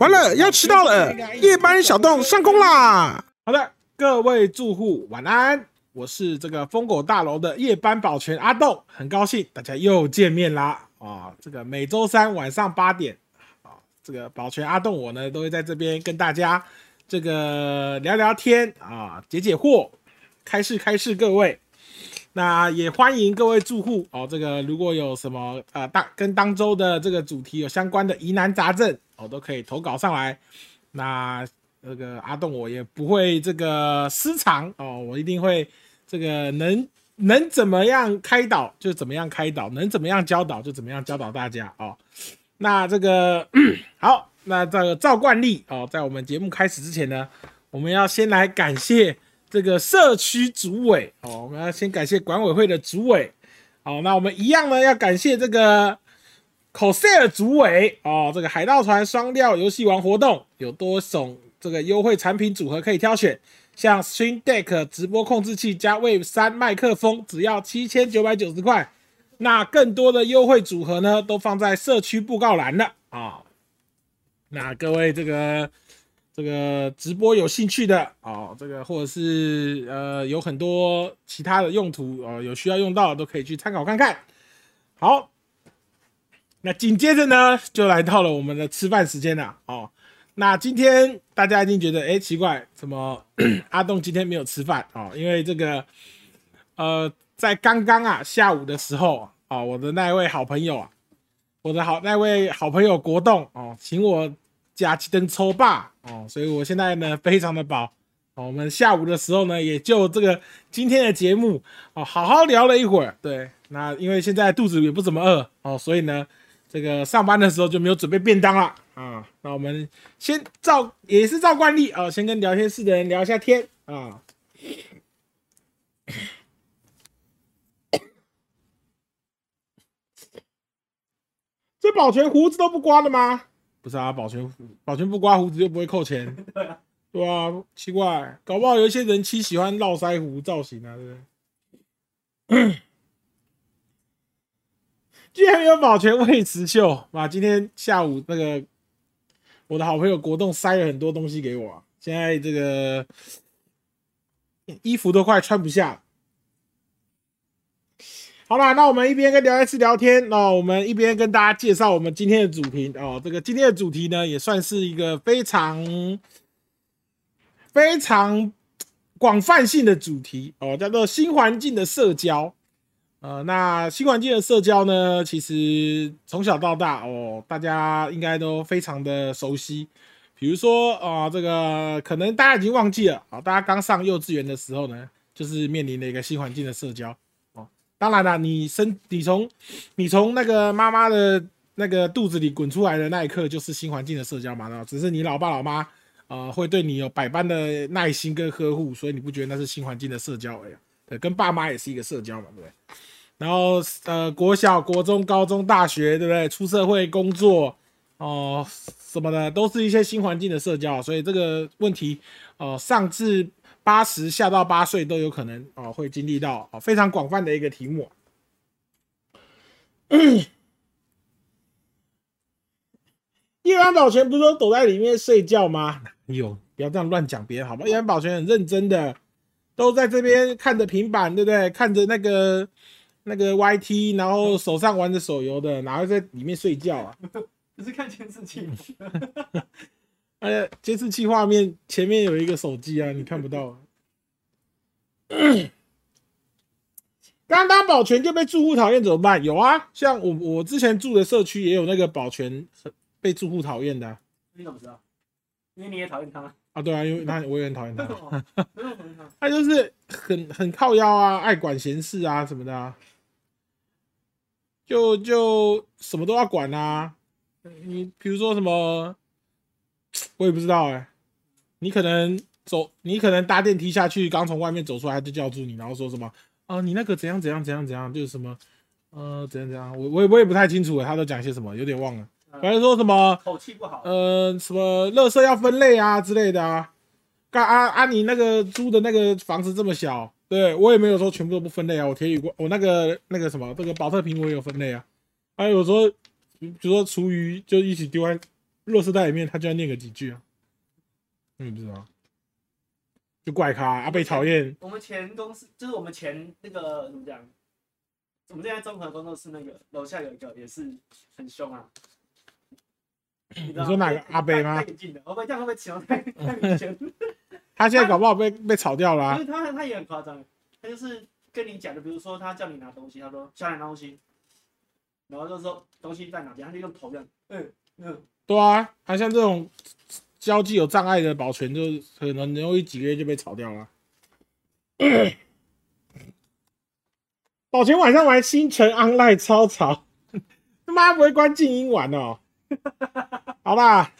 完了，要迟到了，夜班小洞上工啦！好的，各位住户晚安，我是这个疯狗大楼的夜班保全阿豆，很高兴大家又见面啦！啊，这个每周三晚上八点啊，这个保全阿栋我呢都会在这边跟大家这个聊聊天啊，解解惑，开示开示，各位。那也欢迎各位住户哦，这个如果有什么呃当跟当周的这个主题有相关的疑难杂症哦，都可以投稿上来。那那个阿栋我也不会这个私藏哦，我一定会这个能能怎么样开导就怎么样开导，能怎么样教导就怎么样教导大家哦。那这个好，那这个照惯例哦，在我们节目开始之前呢，我们要先来感谢。这个社区主委哦，我们要先感谢管委会的主委，好，那我们一样呢要感谢这个 coser 主委哦，这个海盗船双料游戏王活动有多种这个优惠产品组合可以挑选，像 Stream Deck 直播控制器加 Wave 三麦克风只要七千九百九十块，那更多的优惠组合呢都放在社区布告栏了啊，那各位这个。这个直播有兴趣的哦，这个或者是呃有很多其他的用途哦，有需要用到的都可以去参考看看。好，那紧接着呢，就来到了我们的吃饭时间了哦。那今天大家一定觉得哎奇怪，怎么 阿栋今天没有吃饭哦？因为这个呃，在刚刚啊下午的时候啊，我的那位好朋友啊，我的好那位好朋友国栋哦，请我。加几灯抽霸哦，所以我现在呢非常的饱哦。我们下午的时候呢，也就这个今天的节目哦，好好聊了一会儿。对，那因为现在肚子也不怎么饿哦，所以呢，这个上班的时候就没有准备便当了啊。那我们先照也是照惯例啊，先跟聊天室的人聊一下天啊。这保全胡子都不刮了吗？不是啊，保全保全不刮胡子就不会扣钱，对啊，对啊，奇怪，搞不好有一些人妻喜欢络腮胡造型啊，对不对？居然有保全未辞秀，哇！今天下午那个我的好朋友国栋塞了很多东西给我，现在这个衣服都快穿不下了。好啦，那我们一边跟聊天室聊天，那我们一边跟大家介绍我们今天的主题哦。这个今天的主题呢，也算是一个非常非常广泛性的主题哦，叫做新环境的社交。呃，那新环境的社交呢，其实从小到大哦，大家应该都非常的熟悉。比如说啊，这个可能大家已经忘记了啊，大家刚上幼稚园的时候呢，就是面临了一个新环境的社交哦。当然了，你生你从你从那个妈妈的那个肚子里滚出来的那一刻，就是新环境的社交嘛，只是你老爸老妈呃会对你有百般的耐心跟呵护，所以你不觉得那是新环境的社交而已。对，跟爸妈也是一个社交嘛，对不对？然后呃，国小、国中、高中、大学，对不对？出社会工作哦什么的，都是一些新环境的社交，所以这个问题哦上至。八十下到八岁都有可能哦，会经历到哦非常广泛的一个题目。一般保全不是都躲在里面睡觉吗？有，不要这样乱讲别人好吧？一般保全很认真的，都在这边看着平板，对不对？看着那个那个 YT，然后手上玩着手游的，哪会在里面睡觉啊？不是看监视器。哎，监视器画面前面有一个手机啊，你看不到。刚当保全就被住户讨厌怎么办？有啊，像我我之前住的社区也有那个保全被住户讨厌的。你怎么知道？因为你也讨厌他啊？对啊，因为他我也很讨厌他。他就是很很靠腰啊，爱管闲事啊什么的，就就什么都要管啊。你比如说什么？我也不知道哎，你可能走，你可能搭电梯下去，刚从外面走出来，他就叫住你，然后说什么啊？你那个怎样怎样怎样怎样，就是什么呃怎样怎样，我我也我也不太清楚他都讲些什么，有点忘了。反正说什么口气不好，呃，什么垃圾要分类啊之类的啊。干啊啊！你那个租的那个房子这么小，对我也没有说全部都不分类啊。我铁宇过，我那个那个什么，这个保特瓶我也有分类啊。还有说，比如说厨余就一起丢在。弱势代里面他就要念个几句啊？你不知道？就怪咖啊，被讨厌。我们前公司就是我们前那个怎么讲？我们现在综合工作室那个楼下有一个也是很凶啊。你说哪个阿贝吗？太近的，会不会这样会不会起太太明显？他现在搞不好被被炒掉了。因为他，他也很夸张。他就是跟你讲的，比如说他叫你拿东西，他说下来拿东西，然后就说东西在哪边，他就用头这样，嗯嗯。对啊，他像这种交际有障碍的保全，就可能容易几个月就被炒掉了。保全晚上玩星辰 online 超吵，他妈不会关静音玩哦。好吧，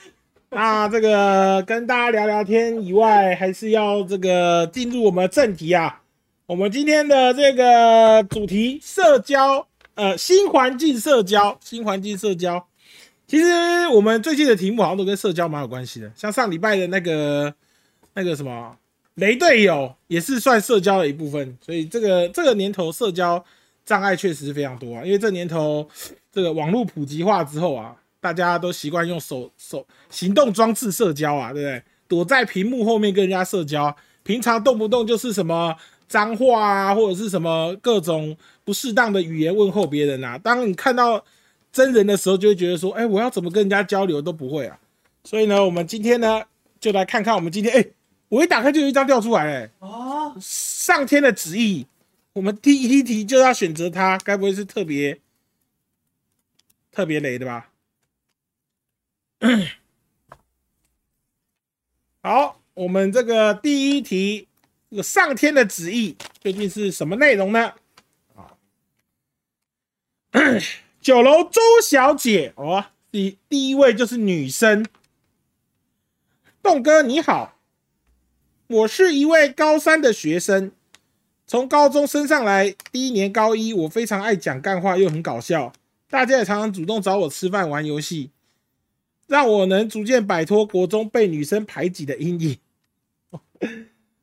那这个跟大家聊聊天以外，还是要这个进入我们的正题啊。我们今天的这个主题，社交，呃，新环境社交，新环境社交。其实我们最近的题目好像都跟社交蛮有关系的，像上礼拜的那个那个什么雷队友，也是算社交的一部分。所以这个这个年头社交障碍确实非常多啊，因为这年头这个网络普及化之后啊。大家都习惯用手手行动装置社交啊，对不对？躲在屏幕后面跟人家社交，平常动不动就是什么脏话啊，或者是什么各种不适当的语言问候别人啊。当你看到真人的时候，就会觉得说，哎，我要怎么跟人家交流都不会啊。所以呢，我们今天呢，就来看看我们今天，哎，我一打开就有一张掉出来，哎，哦，上天的旨意，我们第一题就要选择它，该不会是特别特别雷的吧？好，我们这个第一题，这个上天的旨意究竟是什么内容呢？啊，九楼周小姐哦，第第一位就是女生，栋哥你好，我是一位高三的学生，从高中升上来第一年高一，我非常爱讲干话，又很搞笑，大家也常常主动找我吃饭玩游戏。让我能逐渐摆脱国中被女生排挤的阴影。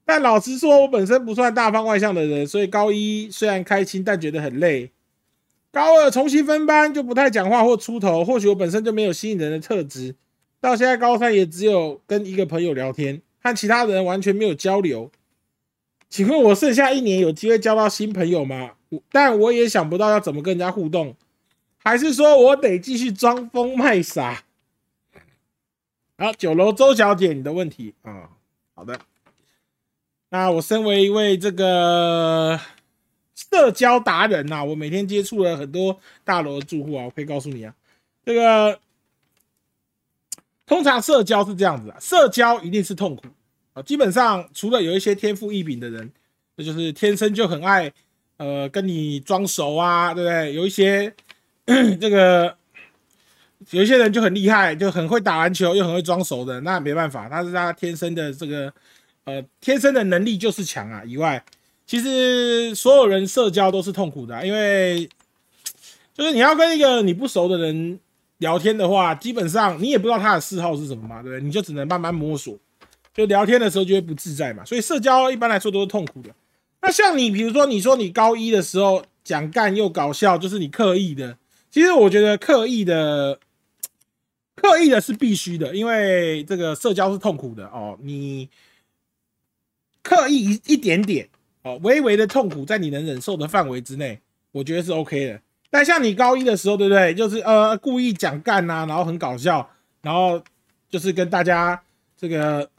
但老实说，我本身不算大方外向的人，所以高一虽然开心，但觉得很累。高二重新分班，就不太讲话或出头。或许我本身就没有吸引人的特质。到现在高三，也只有跟一个朋友聊天，和其他人完全没有交流。请问我剩下一年有机会交到新朋友吗？但我也想不到要怎么跟人家互动，还是说我得继续装疯卖傻？好，九楼周小姐，你的问题啊，好的。那我身为一位这个社交达人呐，我每天接触了很多大楼的住户啊，我可以告诉你啊，这个通常社交是这样子啊，社交一定是痛苦啊。基本上除了有一些天赋异禀的人，那就是天生就很爱呃跟你装熟啊，对不对？有一些 这个。有一些人就很厉害，就很会打篮球，又很会装熟的，那没办法，他是他天生的这个，呃，天生的能力就是强啊。以外，其实所有人社交都是痛苦的，因为 就是你要跟一个你不熟的人聊天的话，基本上你也不知道他的嗜好是什么嘛，对不对？你就只能慢慢摸索，就聊天的时候就会不自在嘛。所以社交一般来说都是痛苦的。那像你，比如说你说你高一的时候讲干又搞笑，就是你刻意的。其实我觉得刻意的。刻意的是必须的，因为这个社交是痛苦的哦。你刻意一一点点哦，微微的痛苦在你能忍受的范围之内，我觉得是 OK 的。但像你高一的时候，对不对？就是呃故意讲干呐，然后很搞笑，然后就是跟大家这个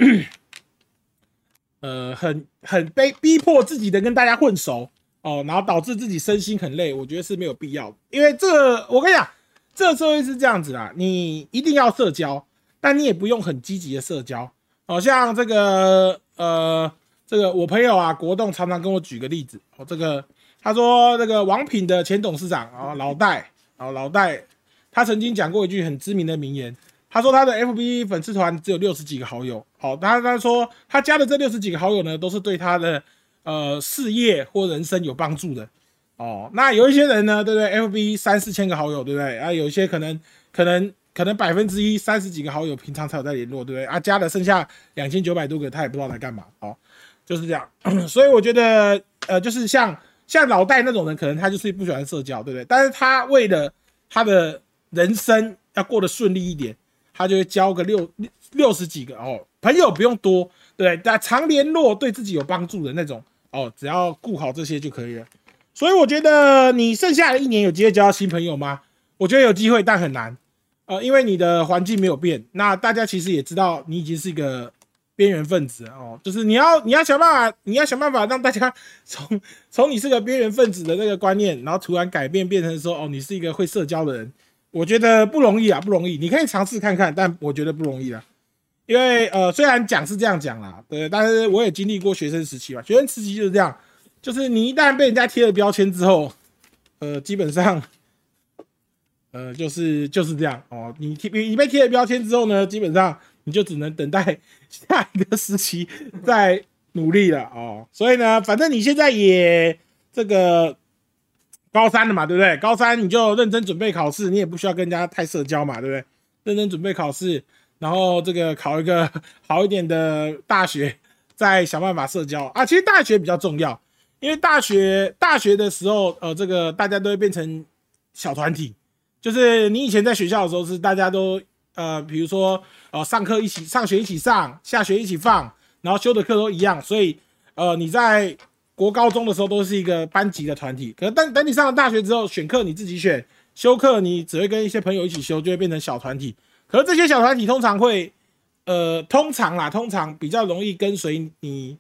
呃很很被逼迫自己的跟大家混熟哦，然后导致自己身心很累，我觉得是没有必要。因为这我跟你讲。这社会是这样子啦，你一定要社交，但你也不用很积极的社交。好像这个呃，这个我朋友啊，国栋常常跟我举个例子哦，这个他说这个王品的前董事长啊，老戴啊，老戴，他曾经讲过一句很知名的名言，他说他的 FB 粉丝团只有六十几个好友，好，他他说他加的这六十几个好友呢，都是对他的呃事业或人生有帮助的。哦，那有一些人呢，对不对？FB 三四千个好友，对不对？啊，有一些可能可能可能百分之一三十几个好友，平常才有在联络，对不对？啊，加了剩下两千九百多个，他也不知道在干嘛。哦，就是这样。所以我觉得，呃，就是像像老戴那种人，可能他就是不喜欢社交，对不对？但是他为了他的人生要过得顺利一点，他就会交个六六十几个哦，朋友不用多，对，但常联络对自己有帮助的那种哦，只要顾好这些就可以了。所以我觉得你剩下的一年有机会交到新朋友吗？我觉得有机会，但很难。呃，因为你的环境没有变，那大家其实也知道你已经是一个边缘分子哦，就是你要你要想办法，你要想办法让大家从 从你是个边缘分子的那个观念，然后突然改变变成说哦，你是一个会社交的人。我觉得不容易啊，不容易。你可以尝试看看，但我觉得不容易啊。因为呃，虽然讲是这样讲啦，对，但是我也经历过学生时期嘛。学生时期就是这样，就是你一旦被人家贴了标签之后，呃，基本上，呃，就是就是这样哦。你贴你被贴了标签之后呢，基本上你就只能等待下一个时期再努力了哦。所以呢，反正你现在也这个。高三了嘛，对不对？高三你就认真准备考试，你也不需要跟人家太社交嘛，对不对？认真准备考试，然后这个考一个好一点的大学，再想办法社交啊。其实大学比较重要，因为大学大学的时候，呃，这个大家都会变成小团体，就是你以前在学校的时候是大家都呃，比如说呃，上课一起上学一起上，下学一起放，然后修的课都一样，所以呃，你在。国高中的时候都是一个班级的团体，可是等等你上了大学之后，选课你自己选，修课你只会跟一些朋友一起修，就会变成小团体。可是这些小团体通常会，呃，通常啦，通常比较容易跟随你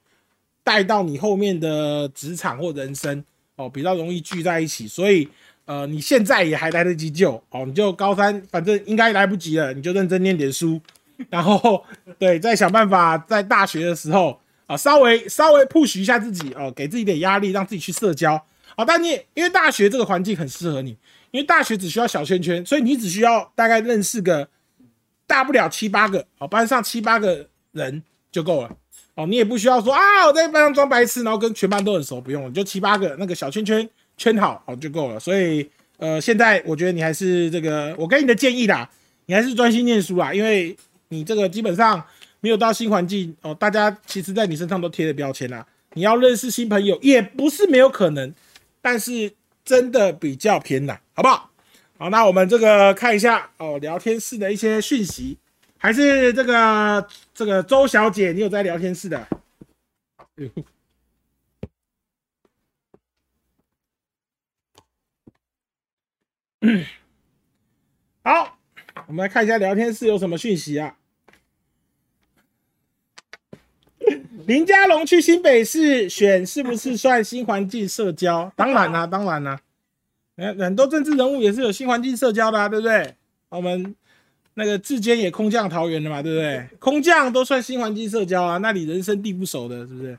带到你后面的职场或人生哦，比较容易聚在一起。所以，呃，你现在也还来得及救哦，你就高三反正应该来不及了，你就认真念点书，然后对，再想办法在大学的时候。啊，稍微稍微 push 一下自己哦，给自己点压力，让自己去社交啊。但你因为大学这个环境很适合你，因为大学只需要小圈圈，所以你只需要大概认识个大不了七八个，哦，班上七八个人就够了哦。你也不需要说啊，我在班上装白痴，然后跟全班都很熟，不用，就七八个那个小圈圈圈好哦就够了。所以呃，现在我觉得你还是这个，我给你的建议啦，你还是专心念书啦，因为你这个基本上。没有到新环境哦，大家其实在你身上都贴了标签啦。你要认识新朋友也不是没有可能，但是真的比较偏难，好不好？好，那我们这个看一下哦，聊天室的一些讯息，还是这个这个周小姐，你有在聊天室的？好，我们来看一下聊天室有什么讯息啊？林家龙去新北市选，是不是算新环境社交？当然啦，当然啦。哎，很多政治人物也是有新环境社交的啊，对不对？我们那个志坚也空降桃园了嘛，对不对？空降都算新环境社交啊，那里人生地不熟的，是不是？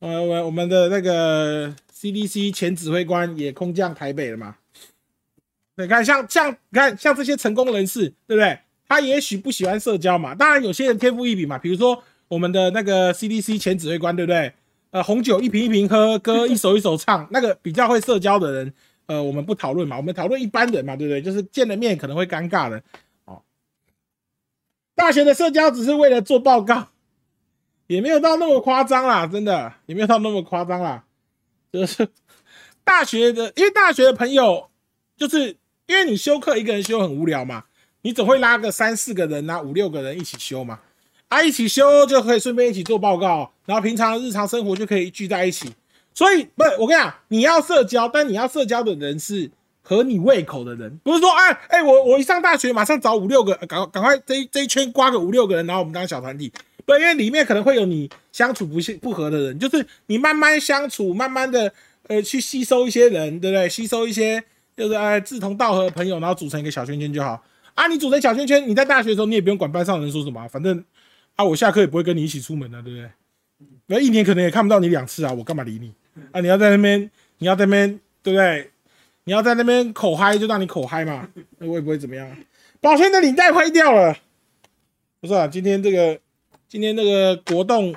呃，我我们的那个 CDC 前指挥官也空降台北了嘛？你看，像像你看像这些成功人士，对不对？他也许不喜欢社交嘛，当然有些人天赋异禀嘛，比如说。我们的那个 CDC 前指挥官，对不对？呃，红酒一瓶一瓶喝，歌一首一首唱，那个比较会社交的人，呃，我们不讨论嘛，我们讨论一般人嘛，对不对？就是见了面可能会尴尬的。大学的社交只是为了做报告，也没有到那么夸张啦，真的也没有到那么夸张啦。就是 大学的，因为大学的朋友，就是因为你修课一个人修很无聊嘛，你总会拉个三四个人啊，五六个人一起修嘛。啊，一起修就可以顺便一起做报告，然后平常日常生活就可以聚在一起。所以不是我跟你讲，你要社交，但你要社交的人是合你胃口的人，不是说哎哎，我我一上大学马上找五六个，赶赶快这这一圈刮个五六个人，然后我们当小团体。不，因为里面可能会有你相处不不合的人，就是你慢慢相处，慢慢的呃去吸收一些人，对不对？吸收一些就是哎志同道合的朋友，然后组成一个小圈圈就好。啊，你组成小圈圈，你在大学的时候你也不用管班上的人说什么，反正。啊，我下课也不会跟你一起出门的，对不对？那一年可能也看不到你两次啊，我干嘛理你？啊，你要在那边，你要在那边，对不对？你要在那边口嗨，就让你口嗨嘛，那我也不会怎么样。宝轩的领带坏掉了，不是啊？今天这个，今天那个国栋，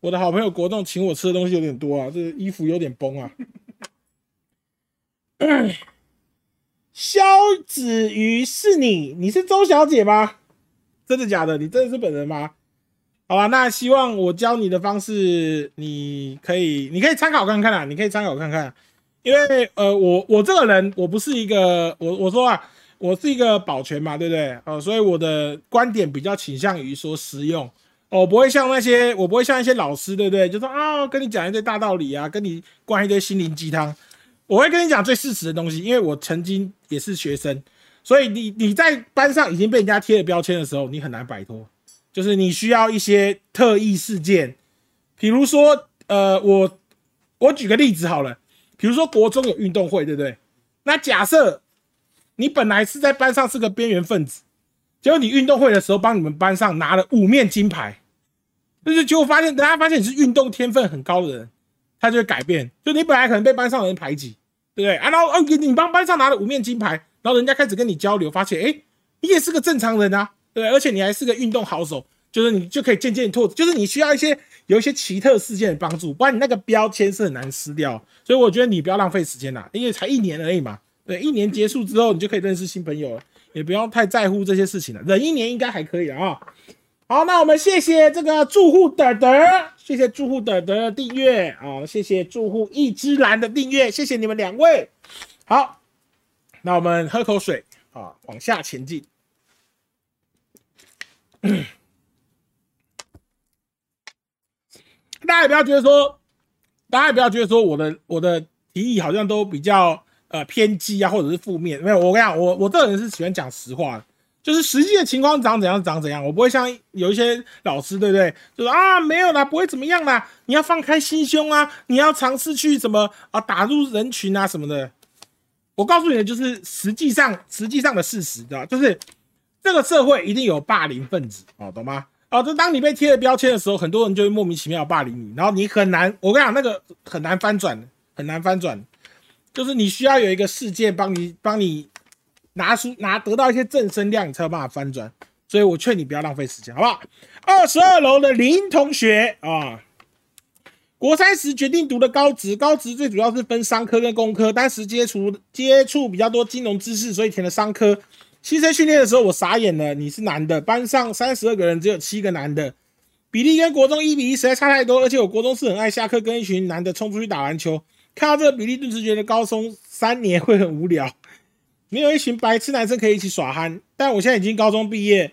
我的好朋友国栋请我吃的东西有点多啊，这个衣服有点崩啊。肖子瑜是你？你是周小姐吗？真的假的？你真的是本人吗？好吧，那希望我教你的方式，你可以，你可以参考看看啊，你可以参考看看。因为呃，我我这个人，我不是一个，我我说啊，我是一个保全嘛，对不对？哦，所以我的观点比较倾向于说实用。哦，不会像那些，我不会像一些老师，对不对？就说啊，跟你讲一堆大道理啊，跟你灌一堆心灵鸡汤。我会跟你讲最事实的东西，因为我曾经也是学生，所以你你在班上已经被人家贴了标签的时候，你很难摆脱。就是你需要一些特异事件，比如说，呃，我我举个例子好了，比如说国中有运动会，对不对？那假设你本来是在班上是个边缘分子，结果你运动会的时候帮你们班上拿了五面金牌。就是结果发现，大家发现你是运动天分很高的人，他就会改变。就你本来可能被班上的人排挤，对不对？啊，然后，你你帮班上拿了五面金牌，然后人家开始跟你交流，发现哎，你也是个正常人啊，对，而且你还是个运动好手，就是你就可以渐渐拓，就是你需要一些有一些奇特事件的帮助，不然你那个标签是很难撕掉。所以我觉得你不要浪费时间啦，因为才一年而已嘛，对，一年结束之后你就可以认识新朋友了，也不用太在乎这些事情了，忍一年应该还可以啊。好，那我们谢谢这个住户的的，谢谢住户的的订阅啊，谢谢住户一枝兰的订阅，谢谢你们两位。好，那我们喝口水啊，往下前进。大家也不要觉得说，大家也不要觉得说我的我的提议好像都比较呃偏激啊，或者是负面。没有，我跟你讲，我我这个人是喜欢讲实话。就是实际的情况长怎样长怎样，我不会像有一些老师，对不对？就说啊没有啦，不会怎么样啦，你要放开心胸啊，你要尝试去怎么啊打入人群啊什么的。我告诉你的就是实际上实际上的事实，知道就是这个社会一定有霸凌分子，哦，懂吗？哦，就当你被贴了标签的时候，很多人就会莫名其妙霸凌你，然后你很难，我跟你讲那个很难翻转，很难翻转，就是你需要有一个事件帮你帮你。拿出拿得到一些正声量，你才有办法翻转。所以我劝你不要浪费时间，好不好？二十二楼的林同学啊，国三时决定读的高职，高职最主要是分商科跟工科，当时接触接触比较多金融知识，所以填了商科。新生训练的时候我傻眼了，你是男的，班上三十二个人只有七个男的，比例跟国中一比一实在差太多，而且我国中是很爱下课跟一群男的冲出去打篮球，看到这个比例顿时觉得高中三年会很无聊。没有一群白痴男生可以一起耍憨，但我现在已经高中毕业，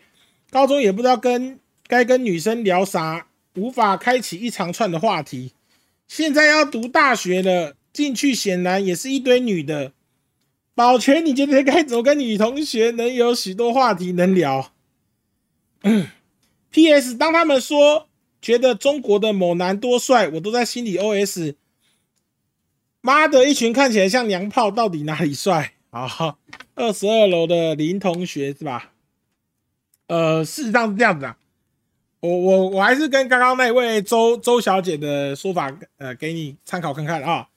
高中也不知道跟该跟女生聊啥，无法开启一长串的话题。现在要读大学了，进去显然也是一堆女的。保全，你觉得该怎么跟女同学能有许多话题能聊？P.S. 当他们说觉得中国的某男多帅，我都在心里 O.S. 妈的，一群看起来像娘炮，到底哪里帅？啊，二十二楼的林同学是吧？呃，事实上是这样子啊。我我我还是跟刚刚那位周周小姐的说法，呃，给你参考看看啊。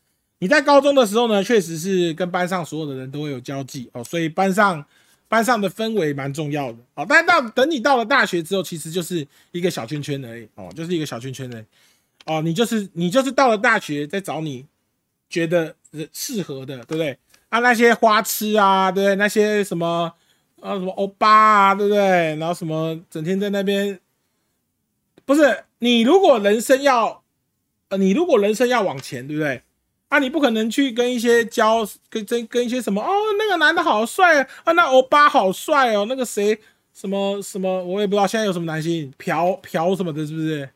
你在高中的时候呢，确实是跟班上所有的人都会有交际哦，所以班上班上的氛围蛮重要的哦。但到等你到了大学之后，其实就是一个小圈圈而已哦，就是一个小圈圈而已哦。你就是你就是到了大学再找你觉得适合的，对不对？啊，那些花痴啊，对不对？那些什么啊，什么欧巴啊，对不对？然后什么整天在那边，不是你如果人生要，呃，你如果人生要往前，对不对？啊，你不可能去跟一些交跟跟跟一些什么哦，那个男的好帅啊，那欧巴好帅哦，那个谁什么什么，我也不知道现在有什么男星朴朴什么的，是不是？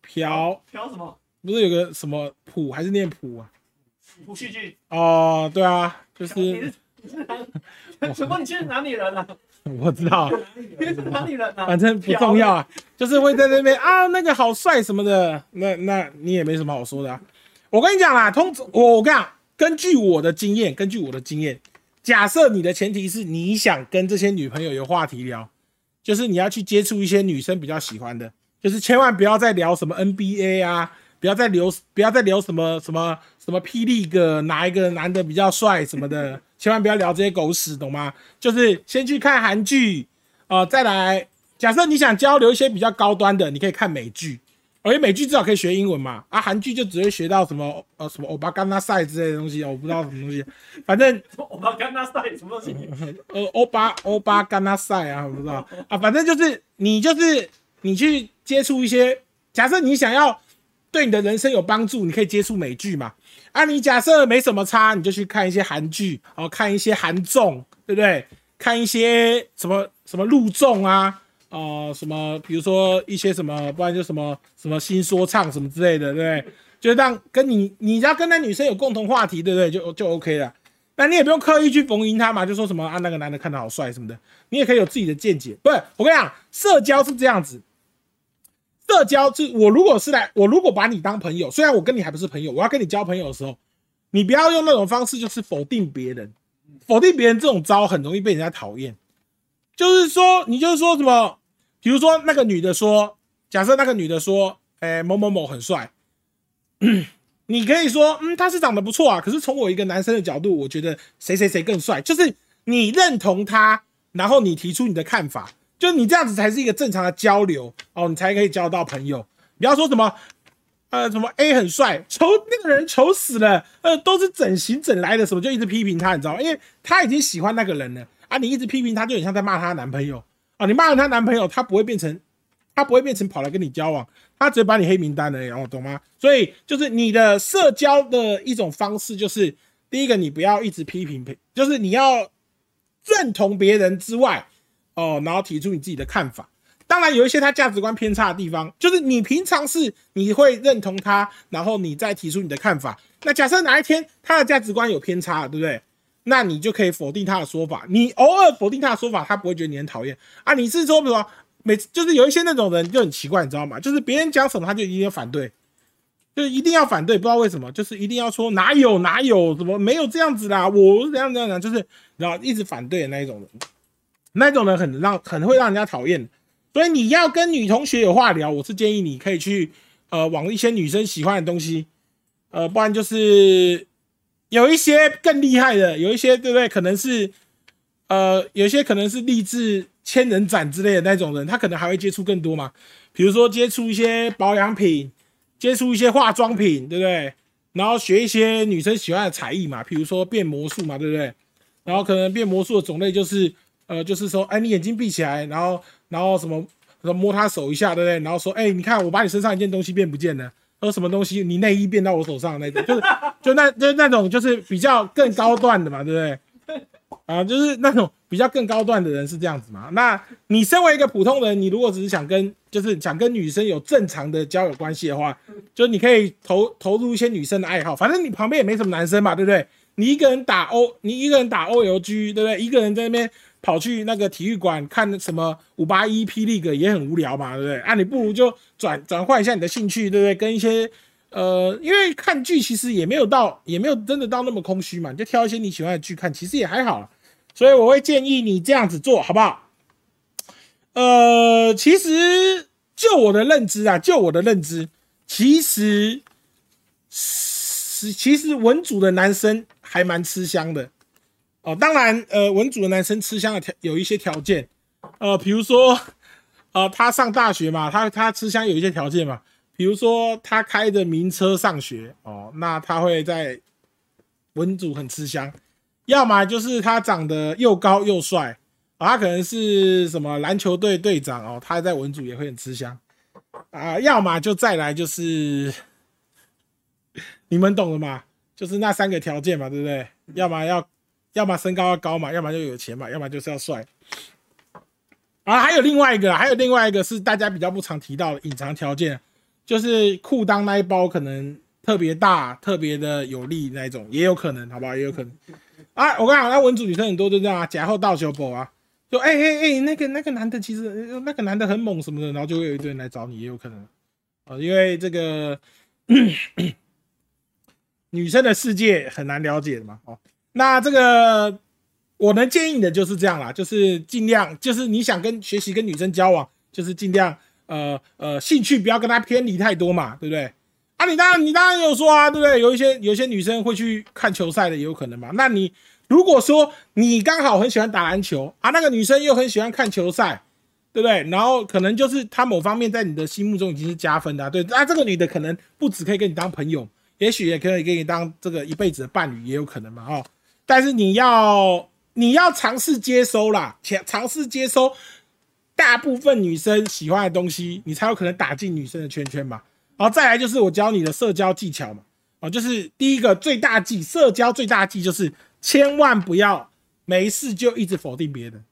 朴朴什么？不是有个什么朴还是念朴啊？朴叙俊哦，对啊，就是你是你是哪？请问你是哪里人啊？我知道，你是哪里人啊？反正不重要啊，就是会在那边啊，那个好帅什么的，那那你也没什么好说的啊。我跟你讲啦，通我我跟你讲，根据我的经验，根据我的经验，假设你的前提是你想跟这些女朋友有话题聊，就是你要去接触一些女生比较喜欢的，就是千万不要再聊什么 NBA 啊。不要再留，不要再留什么什么什么霹雳哥哪一个男的比较帅什么的，千万不要聊这些狗屎，懂吗？就是先去看韩剧，呃，再来。假设你想交流一些比较高端的，你可以看美剧，而且美剧至少可以学英文嘛。啊，韩剧就只会学到什么呃什么欧巴干纳赛之类的东西，我不知道什么东西，反正欧巴干纳赛什么东西？呃，欧巴欧巴干纳赛啊，我不知道啊，反正就是你就是你去接触一些，假设你想要。对你的人生有帮助，你可以接触美剧嘛？啊，你假设没什么差，你就去看一些韩剧，哦，看一些韩综，对不对？看一些什么什么录综啊，呃，什么比如说一些什么，不然就什么什么新说唱什么之类的，对不对？就让跟你你要跟那女生有共同话题，对不对？就就 OK 了。那你也不用刻意去逢迎他嘛，就说什么啊那个男的看得好帅什么的，你也可以有自己的见解。不是，我跟你讲，社交是这样子，社交是我如果是来，我如果把你当朋友，虽然我跟你还不是朋友，我要跟你交朋友的时候，你不要用那种方式，就是否定别人，否定别人这种招很容易被人家讨厌。就是说，你就是说什么，比如说那个女的说，假设那个女的说，哎某某某很帅。你可以说，嗯，他是长得不错啊。可是从我一个男生的角度，我觉得谁谁谁更帅。就是你认同他，然后你提出你的看法，就你这样子才是一个正常的交流哦，你才可以交到朋友。不要说什么，呃，什么 A 很帅，丑那个人丑死了，呃，都是整形整来的，什么就一直批评他，你知道吗？因为他已经喜欢那个人了啊，你一直批评他，就很像在骂他男朋友啊。你骂了她男朋友，她不会变成，她不会变成跑来跟你交往。她只会把你黑名单了，然后懂吗？所以就是你的社交的一种方式，就是第一个，你不要一直批评，就是你要认同别人之外，哦，然后提出你自己的看法。当然有一些他价值观偏差的地方，就是你平常是你会认同他，然后你再提出你的看法。那假设哪一天他的价值观有偏差，对不对？那你就可以否定他的说法。你偶尔否定他的说法，他不会觉得你很讨厌啊。你是说，比如说。每次就是有一些那种人就很奇怪，你知道吗？就是别人讲什么他就一定要反对，就是一定要反对，不知道为什么，就是一定要说哪有哪有什么没有这样子啦，我怎样怎样讲，就是然后一直反对的那一种人，那种人很让很会让人家讨厌。所以你要跟女同学有话聊，我是建议你可以去呃往一些女生喜欢的东西，呃，不然就是有一些更厉害的，有一些对不对？可能是呃有些可能是励志。千人斩之类的那种人，他可能还会接触更多嘛？比如说接触一些保养品，接触一些化妆品，对不对？然后学一些女生喜欢的才艺嘛，比如说变魔术嘛，对不对？然后可能变魔术的种类就是，呃，就是说，哎，你眼睛闭起来，然后，然后什么，摸他手一下，对不对？然后说，哎，你看我把你身上一件东西变不见了，说什么东西？你内衣变到我手上那种，就是 就那就那种就是比较更高段的嘛，对不对？啊，就是那种比较更高段的人是这样子嘛？那你身为一个普通人，你如果只是想跟，就是想跟女生有正常的交友关系的话，就你可以投投入一些女生的爱好，反正你旁边也没什么男生嘛，对不对？你一个人打 O，你一个人打 O L G，对不对？一个人在那边跑去那个体育馆看什么五八一霹雳个也很无聊嘛，对不对？啊，你不如就转转换一下你的兴趣，对不对？跟一些呃，因为看剧其实也没有到，也没有真的到那么空虚嘛，就挑一些你喜欢的剧看，其实也还好。所以我会建议你这样子做好不好？呃，其实就我的认知啊，就我的认知，其实是其实文组的男生还蛮吃香的哦。当然，呃，文组的男生吃香的条有一些条件，呃，比如说，呃，他上大学嘛，他他吃香有一些条件嘛，比如说他开着名车上学哦，那他会在文组很吃香。要么就是他长得又高又帅，他可能是什么篮球队队长哦，他在文组也会很吃香啊。要么就再来就是 你们懂了吗？就是那三个条件嘛，对不对？要么要，要么身高要高嘛，要么就有钱嘛，要么就是要帅。啊，还有另外一个，还有另外一个是大家比较不常提到的隐藏条件，就是裤裆那一包可能特别大、特别的有力那一种，也有可能，好不好？也有可能。啊，我跟你讲，那文组女生很多就这样啊，假后倒修补啊，就哎哎哎，那个那个男的其实那个男的很猛什么的，然后就会有一堆人来找你，也有可能啊，因为这个 女生的世界很难了解的嘛。哦，那这个我能建议的就是这样啦，就是尽量就是你想跟学习跟女生交往，就是尽量呃呃兴趣不要跟她偏离太多嘛，对不对？啊，你当然，你当然有说啊，对不对？有一些有些女生会去看球赛的，也有可能嘛。那你如果说你刚好很喜欢打篮球啊，那个女生又很喜欢看球赛，对不对？然后可能就是她某方面在你的心目中已经是加分的，对。那这个女的可能不只可以跟你当朋友，也许也可以给你当这个一辈子的伴侣，也有可能嘛，哦。但是你要你要尝试接收啦，尝尝试接收大部分女生喜欢的东西，你才有可能打进女生的圈圈嘛。然后再来就是我教你的社交技巧嘛，哦，就是第一个最大忌，社交最大忌就是千万不要没事就一直否定别人，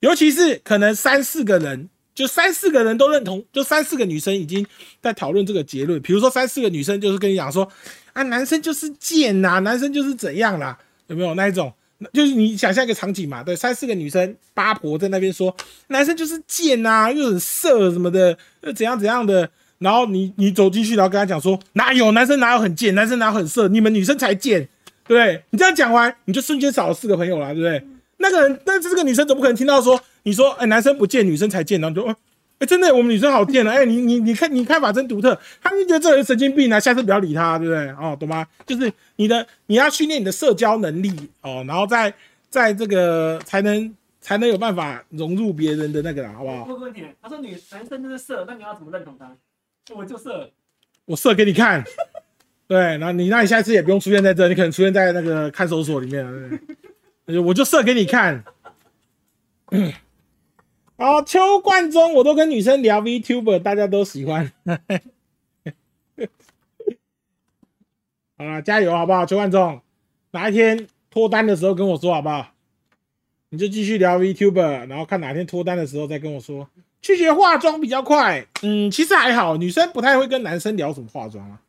尤其是可能三四个人，就三四个人都认同，就三四个女生已经在讨论这个结论。比如说三四个女生就是跟你讲说，啊，男生就是贱呐，男生就是怎样啦，有没有那一种？就是你想象一个场景嘛，对，三四个女生八婆在那边说，男生就是贱啊，又很色什么的，又怎样怎样的。然后你你走进去，然后跟他讲说，哪有男生哪有很贱，男生哪有很色，你们女生才贱。对不对你这样讲完，你就瞬间少了四个朋友了，对不对？那个人，但是这个女生怎么可能听到说你说，哎，男生不贱，女生才贱，然后就，哎，真的，我们女生好贱啊！哎，你你你看，你看法真独特，他们觉得这人神经病啊，下次不要理他，对不对？哦，懂吗？就是你的你要训练你的社交能力哦，然后在在这个才能才能有办法融入别人的那个，好不好？问个问题，他说女男生就是色，那你要怎么认同他？我就色，我色给你看。对，然后你那你下次也不用出现在这，你可能出现在那个看守所里面了。我就射给你看。好，邱冠中，我都跟女生聊 Vtuber，大家都喜欢。好了，加油好不好？邱冠中，哪一天脱单的时候跟我说好不好？你就继续聊 Vtuber，然后看哪天脱单的时候再跟我说。去学化妆比较快，嗯，其实还好，女生不太会跟男生聊什么化妆啊。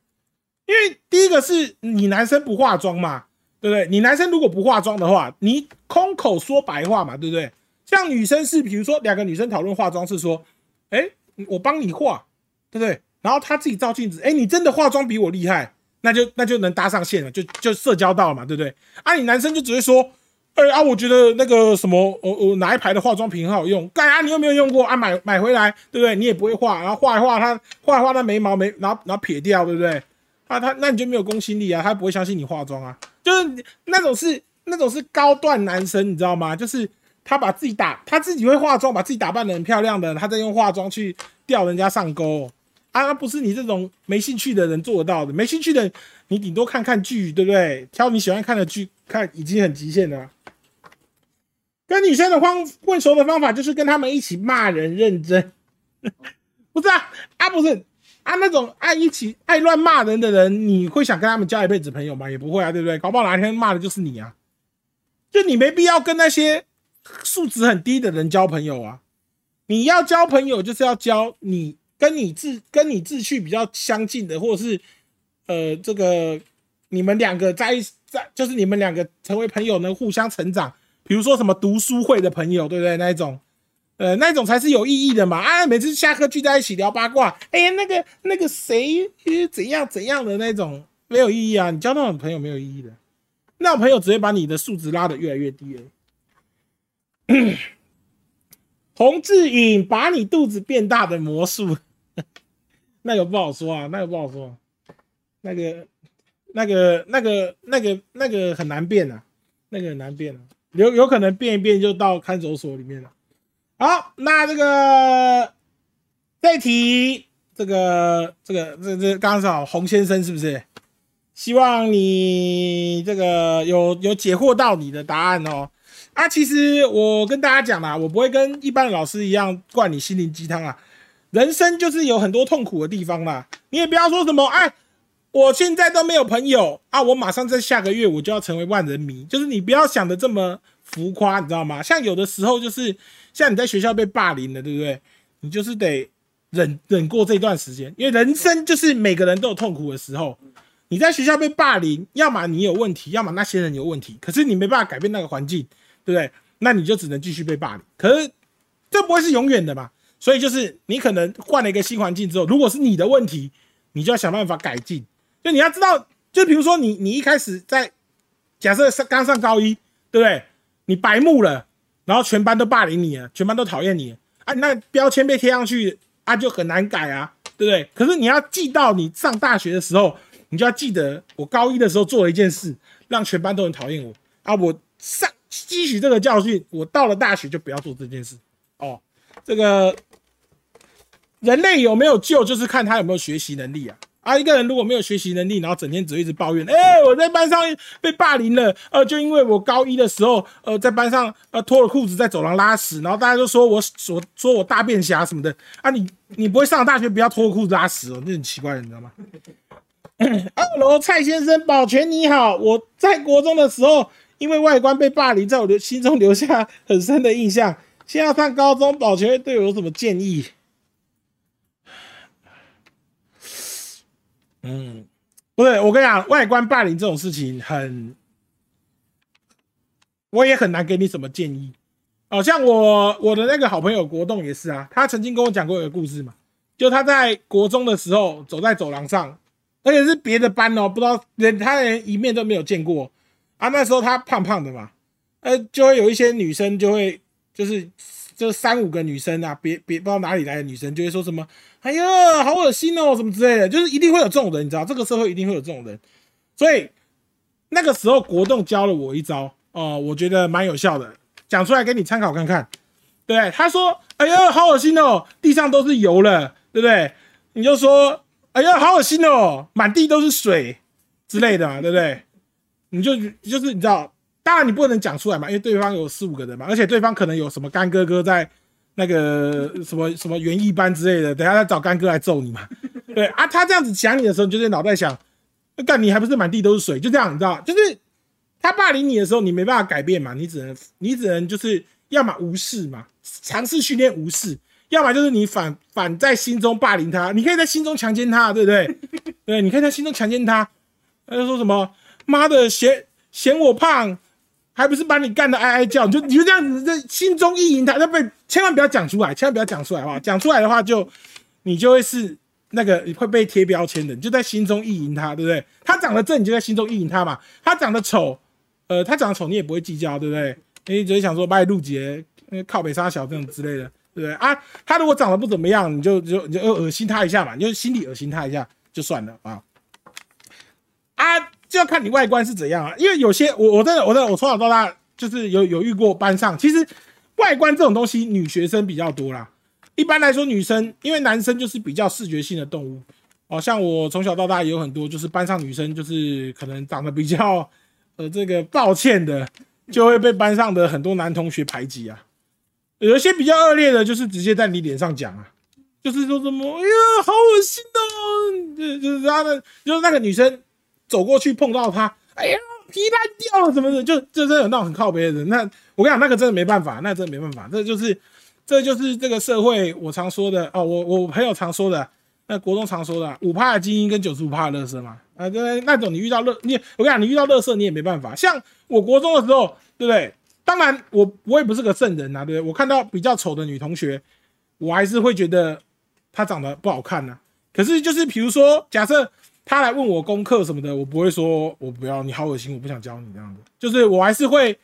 因为第一个是你男生不化妆嘛，对不对？你男生如果不化妆的话，你空口说白话嘛，对不对？像女生是，比如说两个女生讨论化妆是说，哎，我帮你化，对不对？然后她自己照镜子，哎，你真的化妆比我厉害，那就那就能搭上线了，就就社交到了嘛，对不对？啊，你男生就只会说，哎啊，我觉得那个什么，我我哪一排的化妆品很好用，干啊，你有没有用过啊？买买回来，对不对？你也不会画，然后画一画，他画一画，他眉毛没，然后然后撇掉，对不对？啊，他那你就没有公信力啊，他不会相信你化妆啊，就是那种是那种是高段男生，你知道吗？就是他把自己打，他自己会化妆，把自己打扮的很漂亮的，他在用化妆去钓人家上钩啊，不是你这种没兴趣的人做得到的，没兴趣的你顶多看看剧，对不对？挑你喜欢看的剧看，已经很极限了。跟女生的方混熟的方法就是跟他们一起骂人，认真，不是啊啊不是。啊，那种爱一起爱乱骂人的人，你会想跟他们交一辈子朋友吗？也不会啊，对不对？搞不好哪天骂的就是你啊！就你没必要跟那些素质很低的人交朋友啊！你要交朋友，就是要交你跟你志跟你志趣比较相近的，或者是呃，这个你们两个在在，就是你们两个成为朋友能互相成长。比如说什么读书会的朋友，对不对？那一种。呃，那种才是有意义的嘛！啊，每次下课聚在一起聊八卦，哎呀，那个那个谁怎样怎样的那种没有意义啊！你交那种朋友没有意义的，那种朋友只会把你的素质拉得越来越低。洪志颖把你肚子变大的魔术，那个不好说啊，那个不好说，那个那个那个那个那个很难变啊，那个很难变啊，有有可能变一变就到看守所里面了。好，那这个这题，这个这个这这刚刚好洪先生是不是？希望你这个有有解惑到你的答案哦。啊，其实我跟大家讲啦，我不会跟一般的老师一样灌你心灵鸡汤啊。人生就是有很多痛苦的地方啦，你也不要说什么，哎，我现在都没有朋友啊，我马上在下个月我就要成为万人迷，就是你不要想的这么浮夸，你知道吗？像有的时候就是。像你在学校被霸凌了，对不对？你就是得忍忍过这段时间，因为人生就是每个人都有痛苦的时候。你在学校被霸凌，要么你有问题，要么那些人有问题。可是你没办法改变那个环境，对不对？那你就只能继续被霸凌。可是这不会是永远的嘛？所以就是你可能换了一个新环境之后，如果是你的问题，你就要想办法改进。就你要知道，就比如说你你一开始在假设上刚上高一，对不对？你白目了。然后全班都霸凌你啊，全班都讨厌你啊，那标签被贴上去啊，就很难改啊，对不对？可是你要记到你上大学的时候，你就要记得我高一的时候做了一件事，让全班都很讨厌我啊。我上吸取这个教训，我到了大学就不要做这件事哦。这个人类有没有救，就是看他有没有学习能力啊。啊，一个人如果没有学习能力，然后整天只会一直抱怨，哎，我在班上被霸凌了，呃，就因为我高一的时候，呃，在班上呃脱了裤子在走廊拉屎，然后大家都说我说说我大便侠什么的啊，你你不会上大学不要脱裤子拉屎哦，那很奇怪的，你知道吗？二楼蔡先生，保全你好，我在国中的时候，因为外观被霸凌，在我的心中留下很深的印象。现在上高中，保全会对我有什么建议？嗯，不是，我跟你讲，外观霸凌这种事情很，我也很难给你什么建议。哦，像我我的那个好朋友国栋也是啊，他曾经跟我讲过一个故事嘛，就他在国中的时候走在走廊上，而且是别的班哦，不知道连他连一面都没有见过啊。那时候他胖胖的嘛，呃，就会有一些女生就会就是就三五个女生啊，别别不知道哪里来的女生就会说什么，哎呀，好恶心哦，什么之类的，就是一定会有这种人，你知道，这个社会一定会有这种人。所以那个时候国栋教了我一招哦，我觉得蛮有效的。讲出来给你参考看看，对他说：“哎呀，好恶心哦，地上都是油了，对不对？”你就说：“哎呀，好恶心哦，满地都是水之类的嘛，对不对？”你就就是你知道，当然你不能讲出来嘛，因为对方有四五个人嘛，而且对方可能有什么干哥哥在那个 什么什么园艺班之类的，等下再找干哥来揍你嘛。对啊，他这样子讲你的时候，你就在脑袋想：“干你还不是满地都是水？”就这样，你知道，就是。他霸凌你的时候，你没办法改变嘛，你只能你只能就是要么无视嘛，尝试训练无视，要么就是你反反在心中霸凌他，你可以在心中强奸他，对不对？对，你可以在心中强奸他，他就说什么妈的嫌嫌我胖，还不是把你干的哀哀叫，你就你就这样子在心中意淫他，那被千万不要讲出来，千万不要讲出来哈，讲出来的话就你就会是那个会被贴标签的，你就在心中意淫他，对不对？他长得正，你就在心中意淫他嘛，他长得丑。呃，他长得丑，你也不会计较，对不对？你只是想说把你入节，靠北沙小这种之类的，对不对啊？他如果长得不怎么样，你就就就恶心他一下嘛，你就心里恶心他一下就算了啊。就要看你外观是怎样啊，因为有些我我真的我真的我从小到大就是有有遇过班上，其实外观这种东西女学生比较多啦。一般来说女生，因为男生就是比较视觉性的动物，哦，像我从小到大也有很多就是班上女生就是可能长得比较。呃，这个抱歉的，就会被班上的很多男同学排挤啊。有一些比较恶劣的，就是直接在你脸上讲啊，就是说什么，哎呀，好恶心哦，就就是他的，就是那个女生走过去碰到他，哎呀，皮烂掉了什么的，就就真的有那种很靠边的人。那我跟你讲，那个真的没办法，那真的没办法，这就是这就是这个社会我常说的哦，我我朋友常说的。那国中常说的五帕的精英跟九十五帕的乐色嘛，啊，对，那种你遇到乐，你我跟你讲，你遇到乐色你也没办法。像我国中的时候，对不对？当然我我也不是个圣人呐，对不对？我看到比较丑的女同学，我还是会觉得她长得不好看呐。可是就是比如说，假设他来问我功课什么的，我不会说我不要，你好恶心，我不想教你这样子。就是我还是会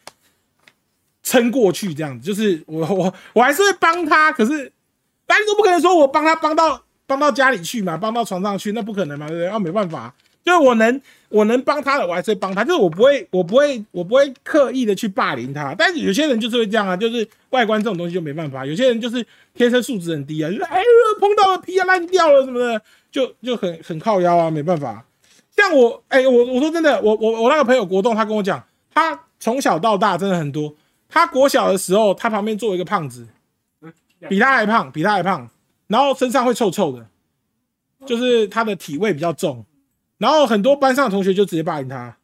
撑过去这样子，就是我我我还是会帮他。可是大家都不可能说我帮他帮到。帮到家里去嘛，帮到床上去，那不可能嘛，对不对？啊，没办法，就是我能，我能帮他的，我还是帮他，就是我不会，我不会，我不会刻意的去霸凌他。但是有些人就是会这样啊，就是外观这种东西就没办法。有些人就是天生素质很低啊，就是哎，碰到了皮啊烂掉了什么的，就就很很靠腰啊，没办法。像我，哎，我我说真的，我我我那个朋友国栋，他跟我讲，他从小到大真的很多。他国小的时候，他旁边坐一个胖子，比他还胖，比他还胖。然后身上会臭臭的，就是他的体味比较重，然后很多班上的同学就直接霸凌他，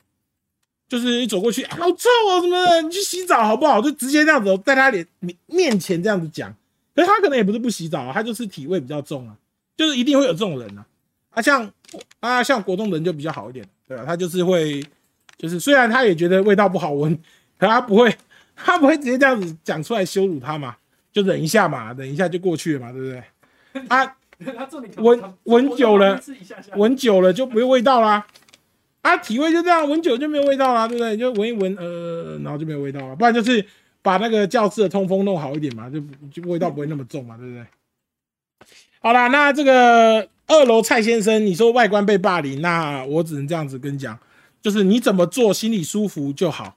就是一走过去，好臭哦什么的，你去洗澡好不好？就直接这样子在他脸面前这样子讲，可是他可能也不是不洗澡，他就是体味比较重啊，就是一定会有这种人啊，啊像啊像国中人就比较好一点，对吧？他就是会，就是虽然他也觉得味道不好闻，可他不会，他不会直接这样子讲出来羞辱他嘛，就忍一下嘛，忍一下就过去了嘛，对不对？啊，闻闻久了，闻久了就没有味道啦。啊，体味就这样，闻久就没有味道啦，对不对？就闻一闻，呃，然后就没有味道了。不然就是把那个教室的通风弄好一点嘛，就就味道不会那么重嘛，对不对？好啦，那这个二楼蔡先生，你说外观被霸凌，那我只能这样子跟你讲，就是你怎么做心里舒服就好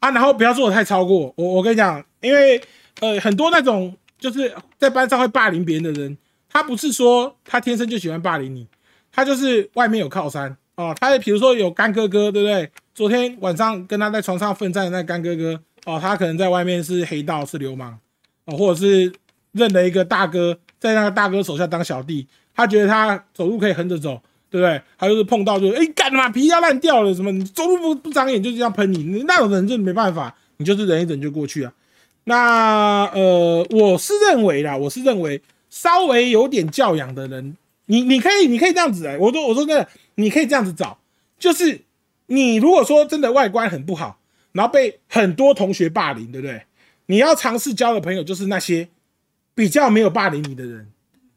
啊，然后不要做的太超过。我我跟你讲，因为呃很多那种就是在班上会霸凌别人的人。他不是说他天生就喜欢霸凌你，他就是外面有靠山哦。他比如说有干哥哥，对不对？昨天晚上跟他在床上奋战的那干哥哥哦，他可能在外面是黑道是流氓哦，或者是认了一个大哥，在那个大哥手下当小弟，他觉得他走路可以横着走，对不对？他就是碰到就哎干嘛皮要烂掉了什么，你走路不不长眼就这样喷你，你那种人就没办法，你就是忍一忍就过去啊。那呃，我是认为啦，我是认为稍微有点教养的人，你你可以你可以这样子哎，我说我说真的，你可以这样子找，就是你如果说真的外观很不好，然后被很多同学霸凌，对不对？你要尝试交的朋友就是那些比较没有霸凌你的人。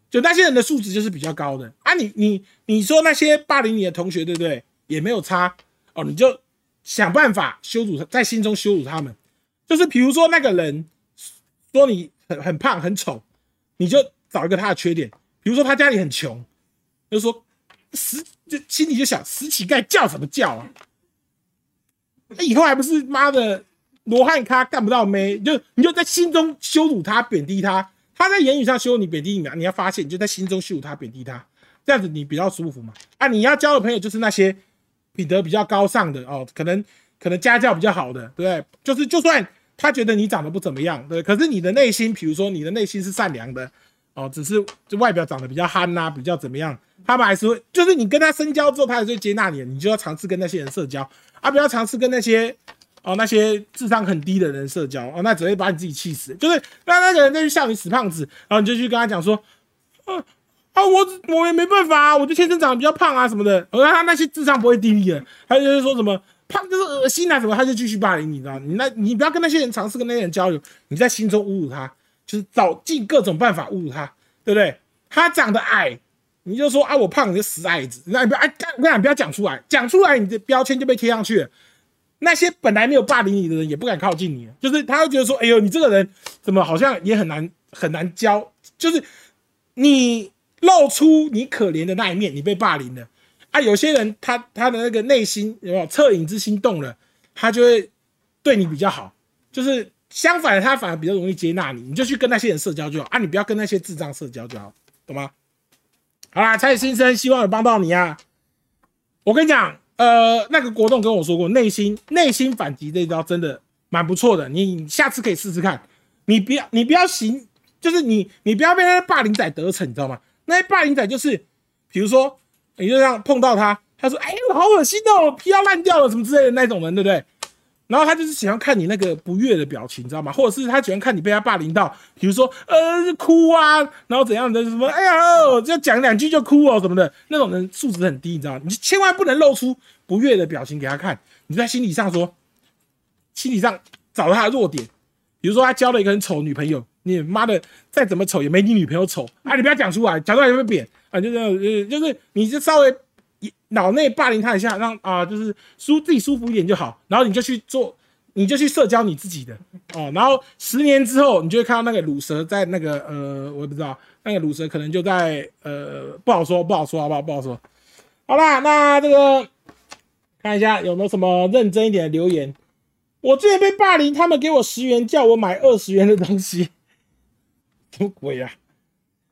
就那些人的素质就是比较高的啊，你你你说那些霸凌你的同学，对不对？也没有差哦，你就想办法羞辱他，在心中羞辱他们。就是比如说那个人说你很很胖很丑，你就找一个他的缺点，比如说他家里很穷，就说死就心里就想死乞丐叫什么叫啊？他以后还不是妈的罗汉咖干不到妹，就你就在心中羞辱他，贬低他。他在言语上羞辱你、贬低你，你要发现，你就在心中羞辱他、贬低他，这样子你比较舒服嘛？啊，你要交的朋友就是那些品德比较高尚的哦，可能可能家教比较好的，对不对？就是就算他觉得你长得不怎么样，对，可是你的内心，比如说你的内心是善良的哦，只是就外表长得比较憨呐，比较怎么样，他们还是会，就是你跟他深交之后，他还是会接纳你，你就要尝试跟那些人社交，啊，不要尝试跟那些。哦，那些智商很低的人社交哦，那只会把你自己气死。就是让那个人再去笑你死胖子，然后你就去跟他讲说，啊啊，我我也没办法啊，我就天生长得比较胖啊什么的。而他那些智商不会低的，他就是说什么胖就是恶心啊什么，他就继续霸凌你，知道你那你不要跟那些人尝试跟那些人交流，你在心中侮辱他，就是找尽各种办法侮辱他，对不对？他长得矮，你就说啊我胖你就死矮子，那你不要哎，我跟你讲不要讲出来，讲出来你的标签就被贴上去了。那些本来没有霸凌你的人也不敢靠近你，就是他会觉得说：“哎呦，你这个人怎么好像也很难很难教？”就是你露出你可怜的那一面，你被霸凌了啊！有些人他他的那个内心有没有恻隐之心动了，他就会对你比较好。就是相反的，他反而比较容易接纳你，你就去跟那些人社交就好啊！你不要跟那些智障社交就好，懂吗？好啦，蔡先生，希望有帮到你啊！我跟你讲。呃，那个国栋跟我说过，内心内心反击这一招真的蛮不错的，你下次可以试试看。你不要你不要行，就是你你不要被那些霸凌仔得逞，你知道吗？那些霸凌仔就是，比如说你就这样碰到他，他说：“哎我，好恶心哦，皮要烂掉了什么之类的那种人，对不对？”然后他就是喜欢看你那个不悦的表情，你知道吗？或者是他喜欢看你被他霸凌到，比如说呃哭啊，然后怎样的什么，哎呀，就讲两句就哭哦什么的，那种人素质很低，你知道吗？你千万不能露出不悦的表情给他看，你在心理上说，心理上找到他的弱点，比如说他交了一个很丑女朋友，你妈的再怎么丑也没你女朋友丑啊，你不要讲出来，讲出来就会扁啊，就这样，呃，就是你就稍微。脑内霸凌他一下，让啊，就是舒自己舒服一点就好，然后你就去做，你就去社交你自己的哦，然后十年之后，你就会看到那个乳蛇在那个呃，我也不知道，那个乳蛇可能就在呃，不好说，不好说，好不好？不好说。好啦，那这个看一下有没有什么认真一点的留言。我之前被霸凌，他们给我十元，叫我买二十元的东西，什么鬼呀？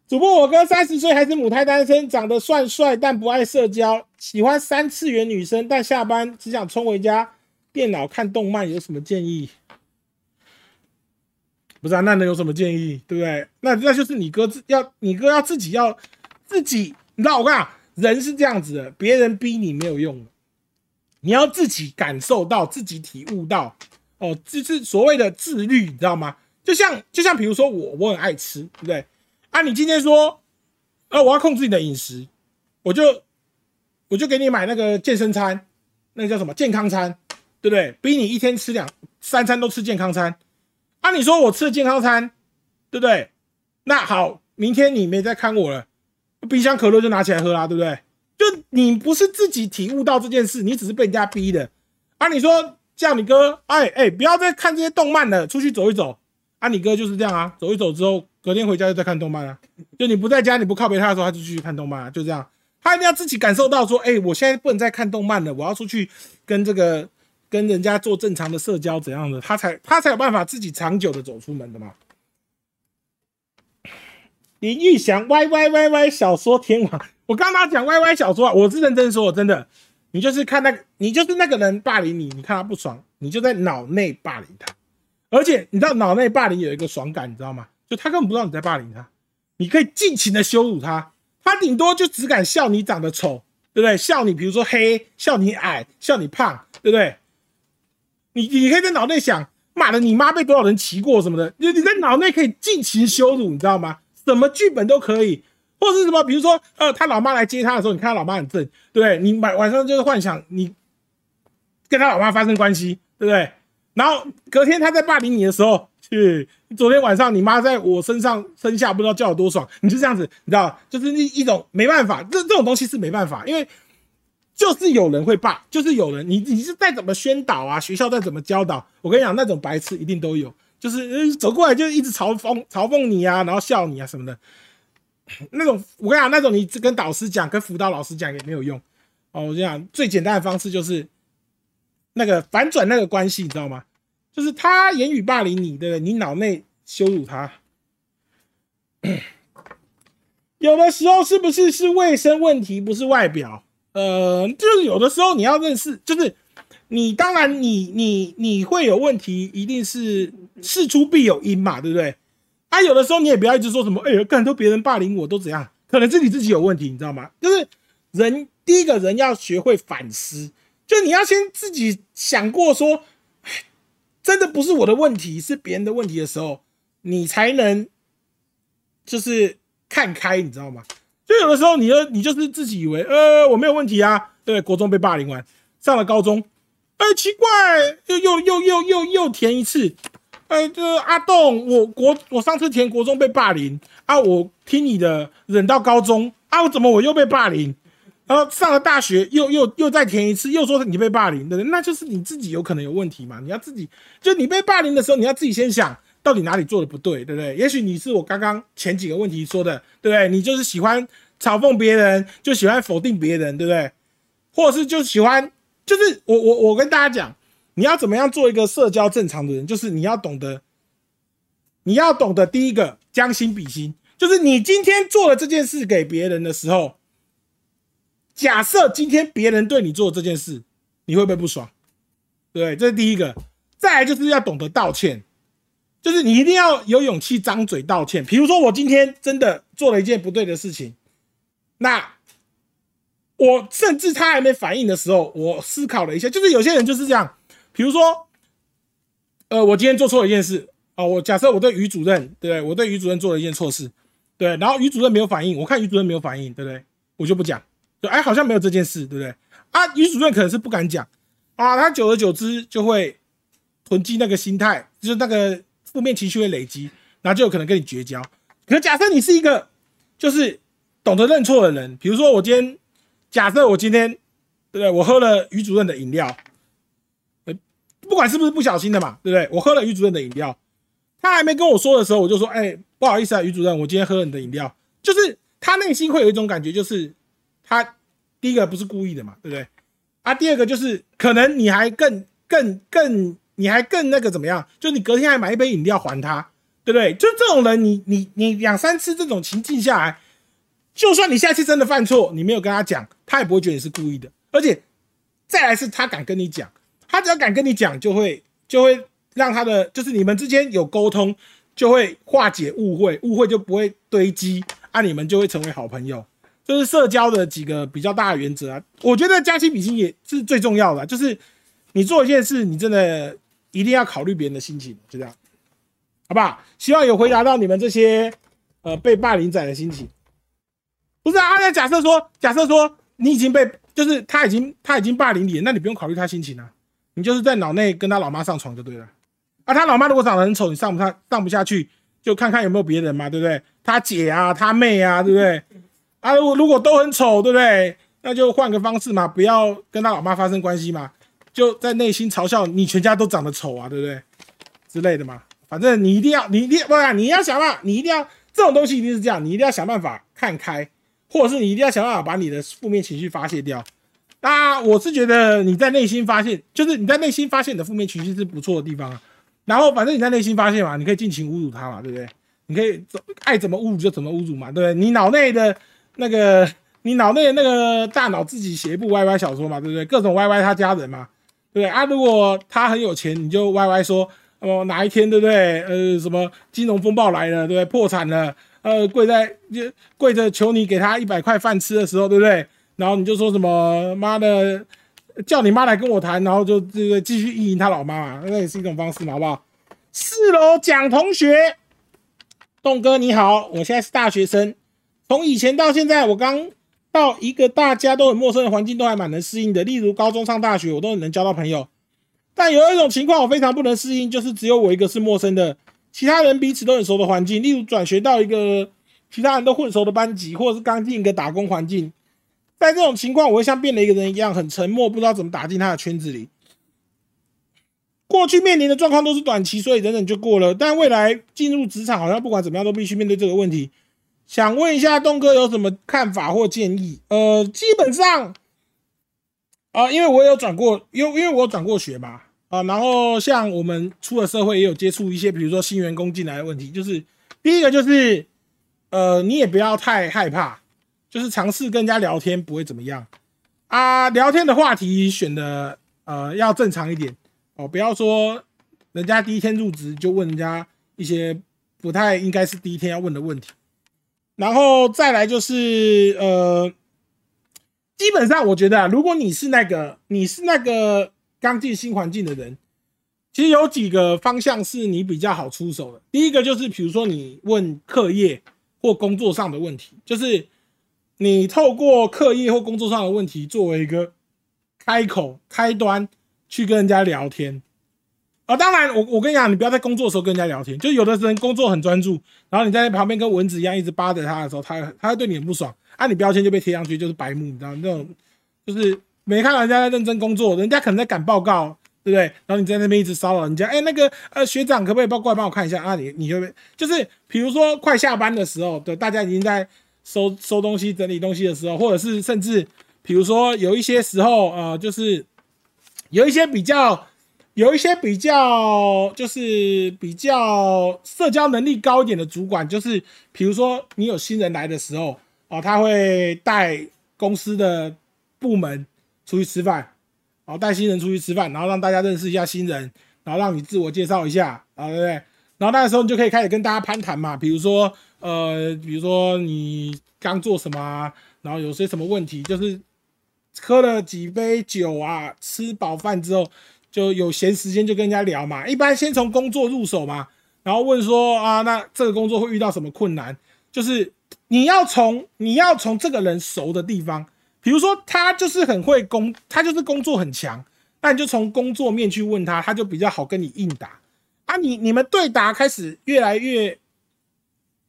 主播，我哥三十岁还是母胎单身，长得算帅，但不爱社交，喜欢三次元女生，但下班只想冲回家电脑看动漫，有什么建议？不是啊，那能有什么建议？对不对？那那就是你哥自要，你哥要自己要自己，你知道我跟你讲，人是这样子的，别人逼你没有用，你要自己感受到，自己体悟到，哦，这是所谓的自律，你知道吗？就像就像比如说我，我很爱吃，对不对？啊，你今天说，啊，我要控制你的饮食，我就我就给你买那个健身餐，那个叫什么健康餐，对不对？逼你一天吃两三餐都吃健康餐。啊，你说我吃健康餐，对不对？那好，明天你没再看我了，冰箱可乐就拿起来喝啦，对不对？就你不是自己体悟到这件事，你只是被人家逼的。啊，你说叫你哥，哎哎，不要再看这些动漫了，出去走一走。啊，你哥就是这样啊，走一走之后。隔天回家就在看动漫啊，就你不在家，你不靠陪他的时候，他就继续看动漫啊，就这样。他一定要自己感受到说，哎，我现在不能再看动漫了，我要出去跟这个跟人家做正常的社交怎样的，他才他才有办法自己长久的走出门的嘛。林玉祥 Y Y Y Y 小说天王，我刚刚讲 Y Y 小说啊，我是认真说，真的，你就是看那个，你就是那个人霸凌你，你看他不爽，你就在脑内霸凌他，而且你知道脑内霸凌有一个爽感，你知道吗？就他根本不知道你在霸凌他，你可以尽情的羞辱他，他顶多就只敢笑你长得丑对不对？笑你，比如说黑，笑你矮，笑你胖，对不对？你你可以在脑内想，妈的，你妈被多少人骑过什么的，你你在脑内可以尽情羞辱，你知道吗？什么剧本都可以，或者是什么，比如说，呃，他老妈来接他的时候，你看他老妈很正，对不对？你晚晚上就是幻想你跟他老妈发生关系，对不对？然后隔天他在霸凌你的时候，去昨天晚上你妈在我身上身下，不知道叫有多爽，你就这样子，你知道，就是一一种没办法，这这种东西是没办法，因为。就是有人会霸，就是有人，你你是再怎么宣导啊，学校再怎么教导，我跟你讲，那种白痴一定都有，就是走过来就一直嘲讽嘲讽你啊，然后笑你啊什么的，那种我跟你讲，那种你跟导师讲，跟辅导老师讲也没有用哦。我就讲最简单的方式就是那个反转那个关系，你知道吗？就是他言语霸凌你，对不对？你脑内羞辱他，有的时候是不是是卫生问题，不是外表？呃，就是有的时候你要认识，就是你当然你你你会有问题，一定是事出必有因嘛，对不对？啊，有的时候你也不要一直说什么，哎呀，干都别人霸凌我都怎样，可能是你自己有问题，你知道吗？就是人第一个人要学会反思，就你要先自己想过说，真的不是我的问题，是别人的问题的时候，你才能就是看开，你知道吗？就有的时候，你就你就是自己以为，呃，我没有问题啊，对，国中被霸凌完，上了高中，哎，奇怪，又又又又又又填一次，哎，这阿栋，我国我上次填国中被霸凌啊，我听你的，忍到高中啊，我怎么我又被霸凌？然后上了大学，又又又再填一次，又说你被霸凌，对不对？那就是你自己有可能有问题嘛，你要自己，就你被霸凌的时候，你要自己先想。到底哪里做的不对，对不对？也许你是我刚刚前几个问题说的，对不对？你就是喜欢嘲讽别人，就喜欢否定别人，对不对？或者是就喜欢，就是我我我跟大家讲，你要怎么样做一个社交正常的人，就是你要懂得，你要懂得第一个将心比心，就是你今天做了这件事给别人的时候，假设今天别人对你做这件事，你会不会不爽？对，这是第一个。再来就是要懂得道歉。就是你一定要有勇气张嘴道歉。比如说，我今天真的做了一件不对的事情，那我甚至他还没反应的时候，我思考了一下。就是有些人就是这样，比如说，呃，我今天做错了一件事啊，我假设我对于主任，对我对于主任做了一件错事，对，然后于主任没有反应，我看于主任没有反应，对不对？我就不讲，就哎，好像没有这件事，对不对？啊，于主任可能是不敢讲啊，他久而久之就会囤积那个心态，就是那个。负面情绪会累积，然后就有可能跟你绝交。可假设你是一个就是懂得认错的人，比如说我今天假设我今天对不对？我喝了于主任的饮料，不管是不是不小心的嘛，对不对？我喝了于主任的饮料，他还没跟我说的时候，我就说，哎，不好意思啊，于主任，我今天喝了你的饮料。就是他内心会有一种感觉，就是他第一个不是故意的嘛，对不对？啊，第二个就是可能你还更更更。你还更那个怎么样？就你隔天还买一杯饮料还他，对不对？就这种人，你你你两三次这种情境下来，就算你下次真的犯错，你没有跟他讲，他也不会觉得你是故意的。而且再来是他敢跟你讲，他只要敢跟你讲，就会就会让他的就是你们之间有沟通，就会化解误会，误会就不会堆积，啊，你们就会成为好朋友。就是社交的几个比较大的原则啊，我觉得加薪比心也是最重要的，就是你做一件事，你真的。一定要考虑别人的心情，就这样，好不好？希望有回答到你们这些呃被霸凌仔的心情。不是啊，那假设说，假设说你已经被，就是他已经他已经霸凌你，那你不用考虑他心情啊，你就是在脑内跟他老妈上床就对了。啊，他老妈如果长得很丑，你上不上上不下去，就看看有没有别人嘛，对不对？他姐啊，他妹啊，对不对？啊，如果如果都很丑，对不对？那就换个方式嘛，不要跟他老妈发生关系嘛。就在内心嘲笑你全家都长得丑啊，对不对？之类的嘛。反正你一定要，你一定不然你要想办法，你一定要这种东西一定是这样，你一定要想办法看开，或者是你一定要想办法把你的负面情绪发泄掉。那我是觉得你在内心发现，就是你在内心发现你的负面情绪是不错的地方啊。然后反正你在内心发现嘛，你可以尽情侮辱他嘛，对不对？你可以怎爱怎么侮辱就怎么侮辱嘛，对不对？你脑内的那个，你脑内那个大脑自己写一部 YY 小说嘛，对不对？各种 YY 他家人嘛。对不对啊，如果他很有钱，你就歪歪说哦，哪一天对不对？呃，什么金融风暴来了，对不对？破产了，呃，跪在就跪着求你给他一百块饭吃的时候，对不对？然后你就说什么妈的，叫你妈来跟我谈，然后就这个继续意淫他老妈嘛，那也是一种方式嘛，好不好？四楼蒋同学，栋哥你好，我现在是大学生，从以前到现在，我刚到一个大家都很陌生的环境，都还蛮能适应的。例如高中上大学，我都很能交到朋友。但有一种情况我非常不能适应，就是只有我一个是陌生的，其他人彼此都很熟的环境。例如转学到一个其他人都混熟的班级，或者是刚进一个打工环境，在这种情况，我会像变了一个人一样，很沉默，不知道怎么打进他的圈子里。过去面临的状况都是短期，所以等等就过了。但未来进入职场，好像不管怎么样都必须面对这个问题。想问一下东哥有什么看法或建议？呃，基本上，啊，因为我有转过，因为因为我转过学嘛，啊，然后像我们出了社会也有接触一些，比如说新员工进来的问题，就是第一个就是，呃，你也不要太害怕，就是尝试跟人家聊天不会怎么样啊，聊天的话题选的呃要正常一点哦，不要说人家第一天入职就问人家一些不太应该是第一天要问的问题。然后再来就是呃，基本上我觉得啊，如果你是那个你是那个刚进新环境的人，其实有几个方向是你比较好出手的。第一个就是比如说你问课业或工作上的问题，就是你透过课业或工作上的问题作为一个开口开端去跟人家聊天。啊，当然，我我跟你讲，你不要在工作的时候跟人家聊天。就有的人工作很专注，然后你在旁边跟蚊子一样一直扒着他的时候，他他会对你很不爽，啊，你标签就被贴上去，就是白目，你知道那种就是没看到人家在认真工作，人家可能在赶报告，对不对？然后你在那边一直骚扰人家，哎，那个呃学长可不可以帮过来帮我看一下啊？你你就会就是比如说快下班的时候，对，大家已经在收收东西、整理东西的时候，或者是甚至比如说有一些时候，呃，就是有一些比较。有一些比较就是比较社交能力高一点的主管，就是比如说你有新人来的时候啊，他会带公司的部门出去吃饭，然后带新人出去吃饭，然后让大家认识一下新人，然后让你自我介绍一下啊，对不对？然后那个时候你就可以开始跟大家攀谈嘛，比如说呃，比如说你刚做什么，然后有些什么问题，就是喝了几杯酒啊，吃饱饭之后。就有闲时间就跟人家聊嘛，一般先从工作入手嘛，然后问说啊，那这个工作会遇到什么困难？就是你要从你要从这个人熟的地方，比如说他就是很会工，他就是工作很强，那你就从工作面去问他，他就比较好跟你应答啊。你你们对答开始越来越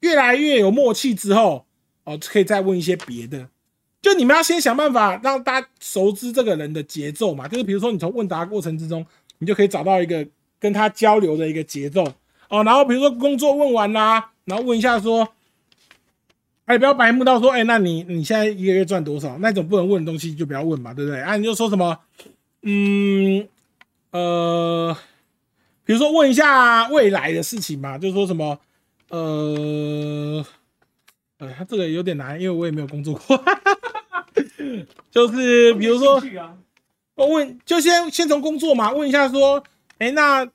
越来越有默契之后，哦，可以再问一些别的。就你们要先想办法让大家熟知这个人的节奏嘛，就是比如说你从问答过程之中，你就可以找到一个跟他交流的一个节奏哦。然后比如说工作问完啦，然后问一下说，哎，不要白目到说，哎，那你你现在一个月赚多少？那种不能问的东西就不要问嘛，对不对？啊，你就说什么，嗯，呃，比如说问一下未来的事情嘛，就说什么，呃，呃，他这个有点难，因为我也没有工作过。就是比如说，我问，就先先从工作嘛，问一下说，哎，那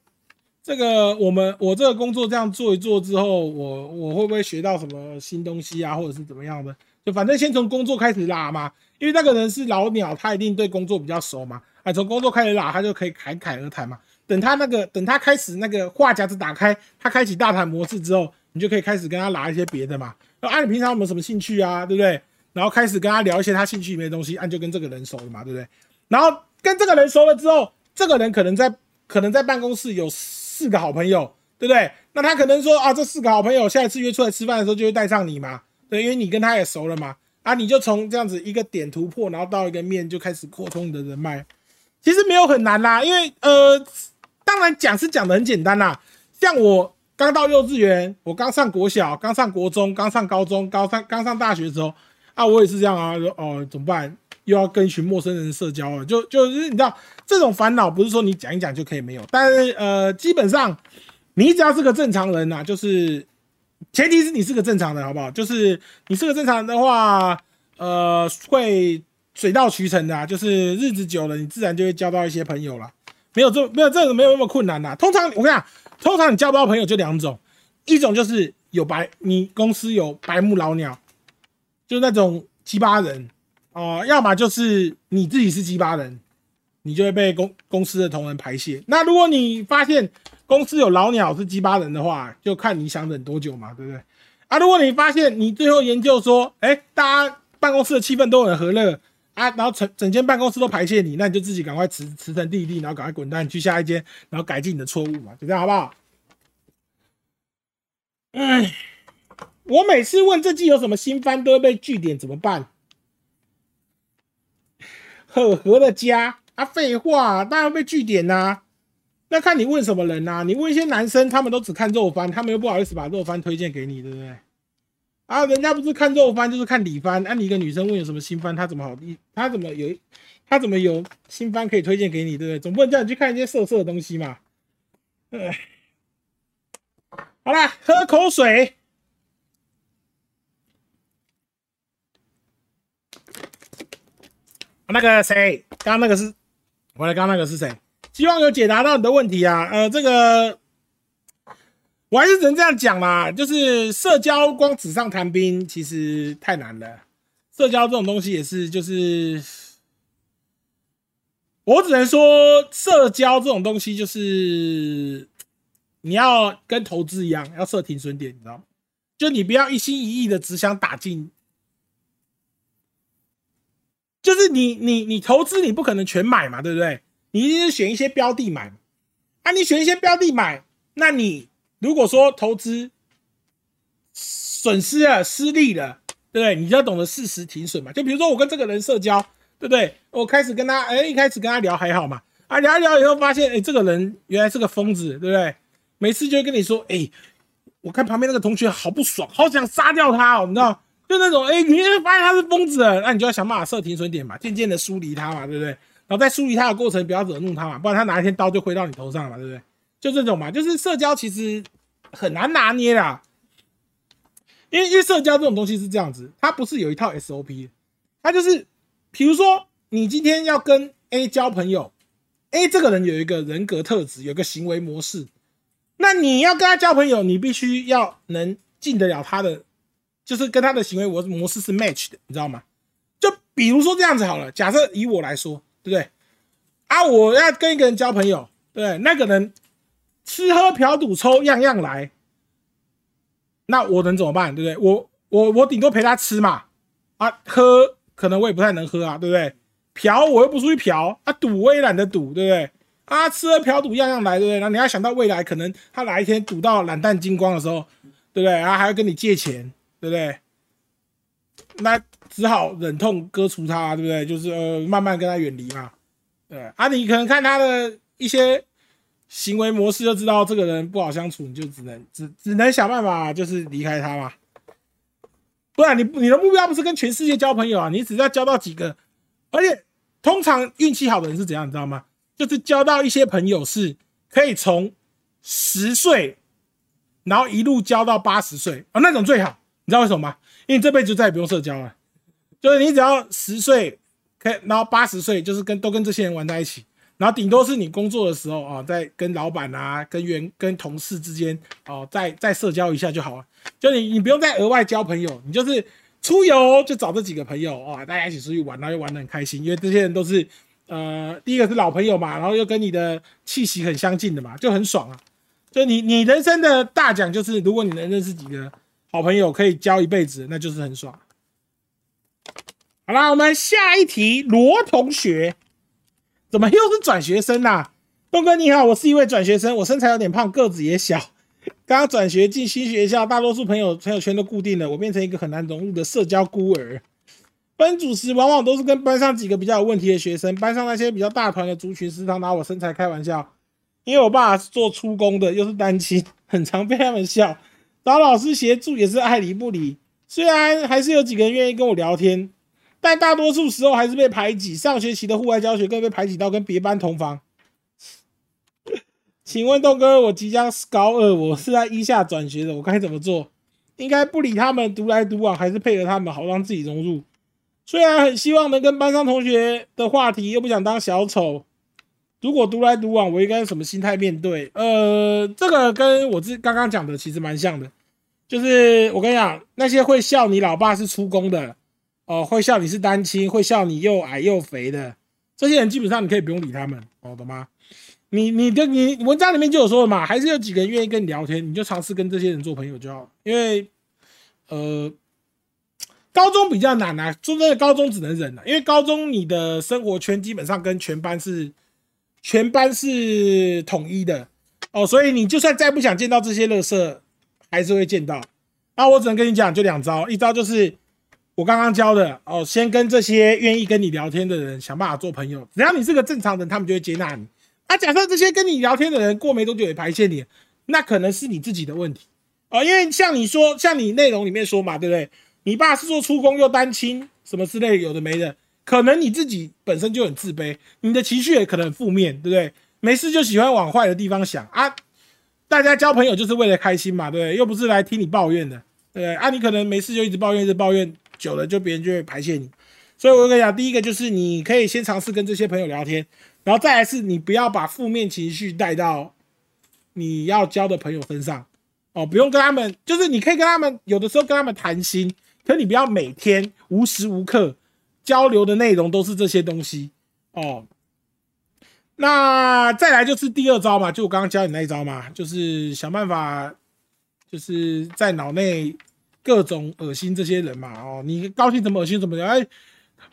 这个我们我这个工作这样做一做之后，我我会不会学到什么新东西啊，或者是怎么样的？就反正先从工作开始拉嘛，因为那个人是老鸟，他一定对工作比较熟嘛。哎，从工作开始拉，他就可以侃侃而谈嘛。等他那个等他开始那个话匣子打开，他开启大谈模式之后，你就可以开始跟他拉一些别的嘛。啊，你平常有没有什么兴趣啊？对不对？然后开始跟他聊一些他兴趣里面的东西，按就跟这个人熟了嘛，对不对？然后跟这个人熟了之后，这个人可能在可能在办公室有四个好朋友，对不对？那他可能说啊，这四个好朋友下一次约出来吃饭的时候就会带上你嘛，对，因为你跟他也熟了嘛，啊，你就从这样子一个点突破，然后到一个面就开始扩充你的人脉，其实没有很难啦，因为呃，当然讲是讲的很简单啦，像我刚到幼稚园，我刚上国小，刚上国中，刚上高中，高三刚上大学的时候。啊，我也是这样啊，说哦，怎么办？又要跟一群陌生人社交了，就就是你知道，这种烦恼不是说你讲一讲就可以没有，但是呃，基本上你只要是个正常人呐，就是前提是你是个正常人，好不好？就是你是个正常人的话，呃，会水到渠成的，就是日子久了，你自然就会交到一些朋友了，没有这没有这个没有那么困难呐。通常我跟你讲，通常你交不到朋友就两种，一种就是有白，你公司有白目老鸟。就那种七八人，哦，要么就是你自己是鸡巴人，你就会被公公司的同仁排泄。那如果你发现公司有老鸟是鸡巴人的话，就看你想忍多久嘛，对不对？啊，如果你发现你最后研究说，哎，大家办公室的气氛都很和乐啊，然后整整间办公室都排泄你，那你就自己赶快辞辞成弟弟，然后赶快滚蛋去下一间，然后改进你的错误嘛，就这样好不好？哎。我每次问这季有什么新番，都会被据点，怎么办？呵呵的家啊，废话，当然被据点呐。那看你问什么人呐？你问一些男生，他们都只看肉番，他们又不好意思把肉番推荐给你，对不对？啊，人家不是看肉番，就是看里番。那你一个女生问有什么新番，他怎么好？他怎么有？他怎么有新番可以推荐给你，对不对？总不能叫你去看一些色色的东西嘛。哎，好了，喝口水。那个谁，刚刚那个是，我来，刚刚那个是谁？希望有解答到你的问题啊。呃，这个我还是只能这样讲啦，就是社交光纸上谈兵其实太难了。社交这种东西也是，就是我只能说，社交这种东西就是你要跟投资一样，要设停损点，你知道吗？就你不要一心一意的只想打进。就是你你你投资你不可能全买嘛，对不对？你一定是选一些标的买。啊，你选一些标的买，那你如果说投资损失了、失利了，对不对？你就要懂得适时停损嘛。就比如说我跟这个人社交，对不对？我开始跟他，哎，一开始跟他聊还好嘛。啊，聊一聊以后发现，哎，这个人原来是个疯子，对不对？每次就会跟你说，哎，我看旁边那个同学好不爽，好想杀掉他哦，你知道？就那种，哎，你会发现他是疯子，那你就要想办法设停损点嘛，渐渐的疏离他嘛，对不对？然后在疏离他的过程，不要惹怒他嘛，不然他哪一天刀就挥到你头上了，对不对？就这种嘛，就是社交其实很难拿捏啦，因为因为社交这种东西是这样子，它不是有一套 SOP，它就是，比如说你今天要跟 A 交朋友，A 这个人有一个人格特质，有个行为模式，那你要跟他交朋友，你必须要能进得了他的。就是跟他的行为模模式是 match 的，你知道吗？就比如说这样子好了，假设以我来说，对不对？啊，我要跟一个人交朋友，对，那个人吃喝嫖赌抽样样来，那我能怎么办？对不对？我我我顶多陪他吃嘛，啊，喝可能我也不太能喝啊，对不对？嫖我又不出去嫖，啊，赌我也懒得赌，对不对？啊，吃喝嫖赌样样来，对不对？那你要想到未来可能他哪一天赌到懒蛋精光的时候，对不对？然后还要跟你借钱。对不对？那只好忍痛割除他，对不对？就是呃，慢慢跟他远离嘛。对啊，你可能看他的一些行为模式就知道这个人不好相处，你就只能只只能想办法就是离开他嘛。不然你你的目标不是跟全世界交朋友啊，你只要交到几个，而且通常运气好的人是怎样，你知道吗？就是交到一些朋友是可以从十岁，然后一路交到八十岁啊，那种最好。你知道为什么吗？因为你这辈子再也不用社交了，就是你只要十岁，可以，然后八十岁，就是跟都跟这些人玩在一起，然后顶多是你工作的时候啊，在跟老板啊、跟员、跟同事之间哦，再再社交一下就好了。就你你不用再额外交朋友，你就是出游就找这几个朋友啊，大家一起出去玩，然后又玩得很开心，因为这些人都是呃，第一个是老朋友嘛，然后又跟你的气息很相近的嘛，就很爽啊。就你你人生的大奖就是，如果你能认识几个。好朋友可以交一辈子，那就是很爽。好啦，我们下一题，罗同学，怎么又是转学生呐？东哥你好，我是一位转学生，我身材有点胖，个子也小。刚刚转学进新学校，大多数朋友朋友圈都固定了，我变成一个很难融入的社交孤儿。班主时往往都是跟班上几个比较有问题的学生，班上那些比较大团的族群时常拿我身材开玩笑，因为我爸是做出工的，又是单亲，很常被他们笑。找老师协助也是爱理不理，虽然还是有几个人愿意跟我聊天，但大多数时候还是被排挤。上学期的户外教学更被排挤到跟别班同房。请问豆哥，我即将高二，我是在一下转学的，我该怎么做？应该不理他们，独来独往，还是配合他们，好让自己融入？虽然很希望能跟班上同学的话题，又不想当小丑。如果独来独往，我应该什么心态面对？呃，这个跟我自刚刚讲的其实蛮像的，就是我跟你讲，那些会笑你老爸是出工的，哦，会笑你是单亲，会笑你又矮又肥的这些人，基本上你可以不用理他们，哦，懂吗？你你的你文章里面就有说了嘛，还是有几个人愿意跟你聊天，你就尝试跟这些人做朋友就好。因为呃，高中比较难啊，说真的，高中只能忍了，因为高中你的生活圈基本上跟全班是全班是统一的哦，所以你就算再不想见到这些乐色，还是会见到。那我只能跟你讲，就两招，一招就是我刚刚教的哦，先跟这些愿意跟你聊天的人想办法做朋友，只要你是个正常人，他们就会接纳你。啊，假设这些跟你聊天的人过没多久也排泄你，那可能是你自己的问题哦。因为像你说，像你内容里面说嘛，对不对？你爸是做出工又单亲，什么之类有的没的，可能你自己本身就很自卑，你的情绪也可能负面，对不对？没事就喜欢往坏的地方想啊。大家交朋友就是为了开心嘛，对不对？又不是来听你抱怨的，对不对？啊，你可能没事就一直抱怨，一直抱怨，久了就别人就会排泄你。所以我跟你讲，第一个就是你可以先尝试跟这些朋友聊天。然后再来是，你不要把负面情绪带到你要交的朋友身上哦，不用跟他们，就是你可以跟他们有的时候跟他们谈心，可你不要每天无时无刻交流的内容都是这些东西哦。那再来就是第二招嘛，就我刚刚教你那一招嘛，就是想办法，就是在脑内各种恶心这些人嘛哦，你高兴怎么恶心怎么样哎。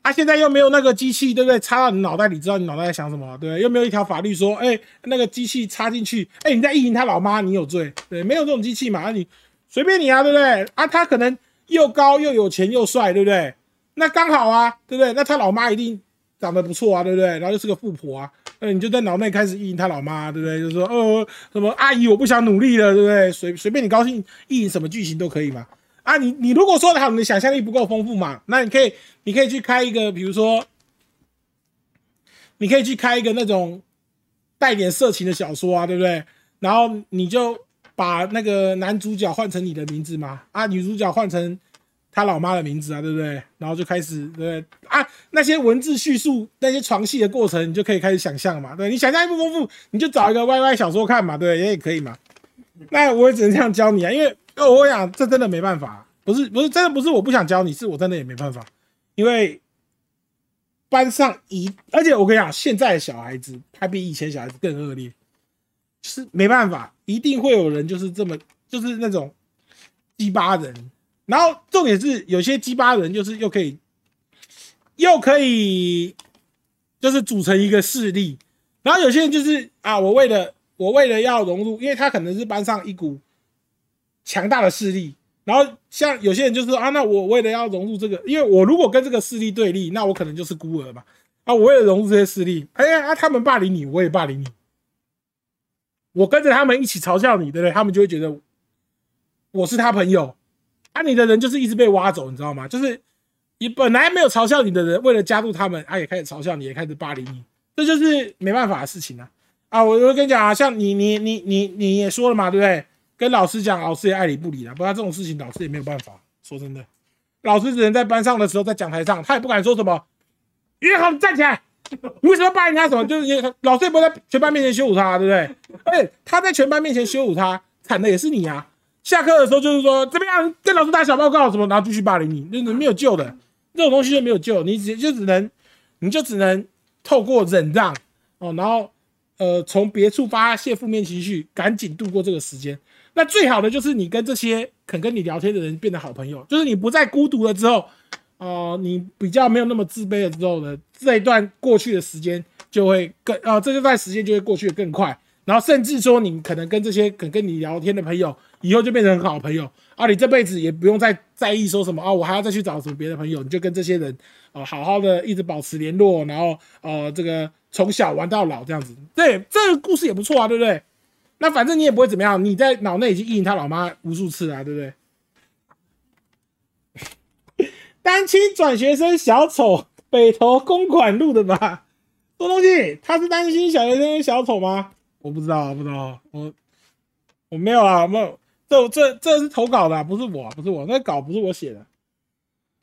啊，现在又没有那个机器，对不对？插到你脑袋里，知道你脑袋在想什么，对？又没有一条法律说，哎，那个机器插进去，哎，你在意淫他老妈，你有罪，对？没有这种机器嘛？你随便你啊，对不对？啊，他可能又高又有钱又帅，对不对？那刚好啊，对不对？那他老妈一定长得不错啊，对不对？然后又是个富婆啊，那你就在脑内开始意淫他老妈，对不对？就说，哦，什么阿姨，我不想努力了，对不对？随随便你高兴意淫什么剧情都可以嘛。啊，你你如果说的好，你的想象力不够丰富嘛，那你可以你可以去开一个，比如说，你可以去开一个那种带点色情的小说啊，对不对？然后你就把那个男主角换成你的名字嘛，啊，女主角换成他老妈的名字啊，对不对？然后就开始对啊，那些文字叙述那些床戏的过程，你就可以开始想象嘛，对你想象力不丰富，你就找一个 Y Y 小说看嘛，对，也也可以嘛。那我也只能这样教你啊，因为。哦，我讲这真的没办法，不是不是真的不是我不想教你，是我真的也没办法，因为班上一，而且我跟你讲，现在小孩子还比以前小孩子更恶劣，是没办法，一定会有人就是这么就是那种鸡巴人，然后重点是有些鸡巴人就是又可以又可以就是组成一个势力，然后有些人就是啊，我为了我为了要融入，因为他可能是班上一股。强大的势力，然后像有些人就是说啊，那我为了要融入这个，因为我如果跟这个势力对立，那我可能就是孤儿嘛。啊，我为了融入这些势力，哎呀，啊他们霸凌你，我也霸凌你，我跟着他们一起嘲笑你，对不对？他们就会觉得我是他朋友，啊，你的人就是一直被挖走，你知道吗？就是你本来没有嘲笑你的人，为了加入他们，啊，也开始嘲笑你，也开始霸凌你，这就是没办法的事情啊。啊，我我跟你讲啊，像你你你你你也说了嘛，对不对？跟老师讲，老师也爱理不理的。不然这种事情，老师也没有办法。说真的，老师只能在班上的时候，在讲台上，他也不敢说什么。约好，站起来。你为什么霸凌他？什么？就是老师也不会在全班面前羞辱他，对不对？而且他在全班面前羞辱他，惨的也是你啊。下课的时候就是说怎么样，跟老师打小报告什么，然后继续霸凌你，那没有救的。这种东西就没有救，你只就只能，你就只能透过忍让哦，然后呃，从别处发泄负面情绪，赶紧度过这个时间。那最好的就是你跟这些肯跟你聊天的人变得好朋友，就是你不再孤独了之后，哦，你比较没有那么自卑了之后呢，这一段过去的时间就会更，啊，这一段时间就会过去的更快，然后甚至说你可能跟这些肯跟你聊天的朋友，以后就变成很好的朋友，啊，你这辈子也不用再在意说什么啊，我还要再去找什么别的朋友，你就跟这些人，哦，好好的一直保持联络，然后，呃，这个从小玩到老这样子，对，这个故事也不错啊，对不对？那反正你也不会怎么样，你在脑内已经意淫他老妈无数次了，对不对？单亲转学生小丑，北投公馆录的吧？这东西他是单亲小学生小丑吗？我不知道，不知道，我我没有啊，没有，这这这是投稿的，不是我，不是我，那稿不是我写的。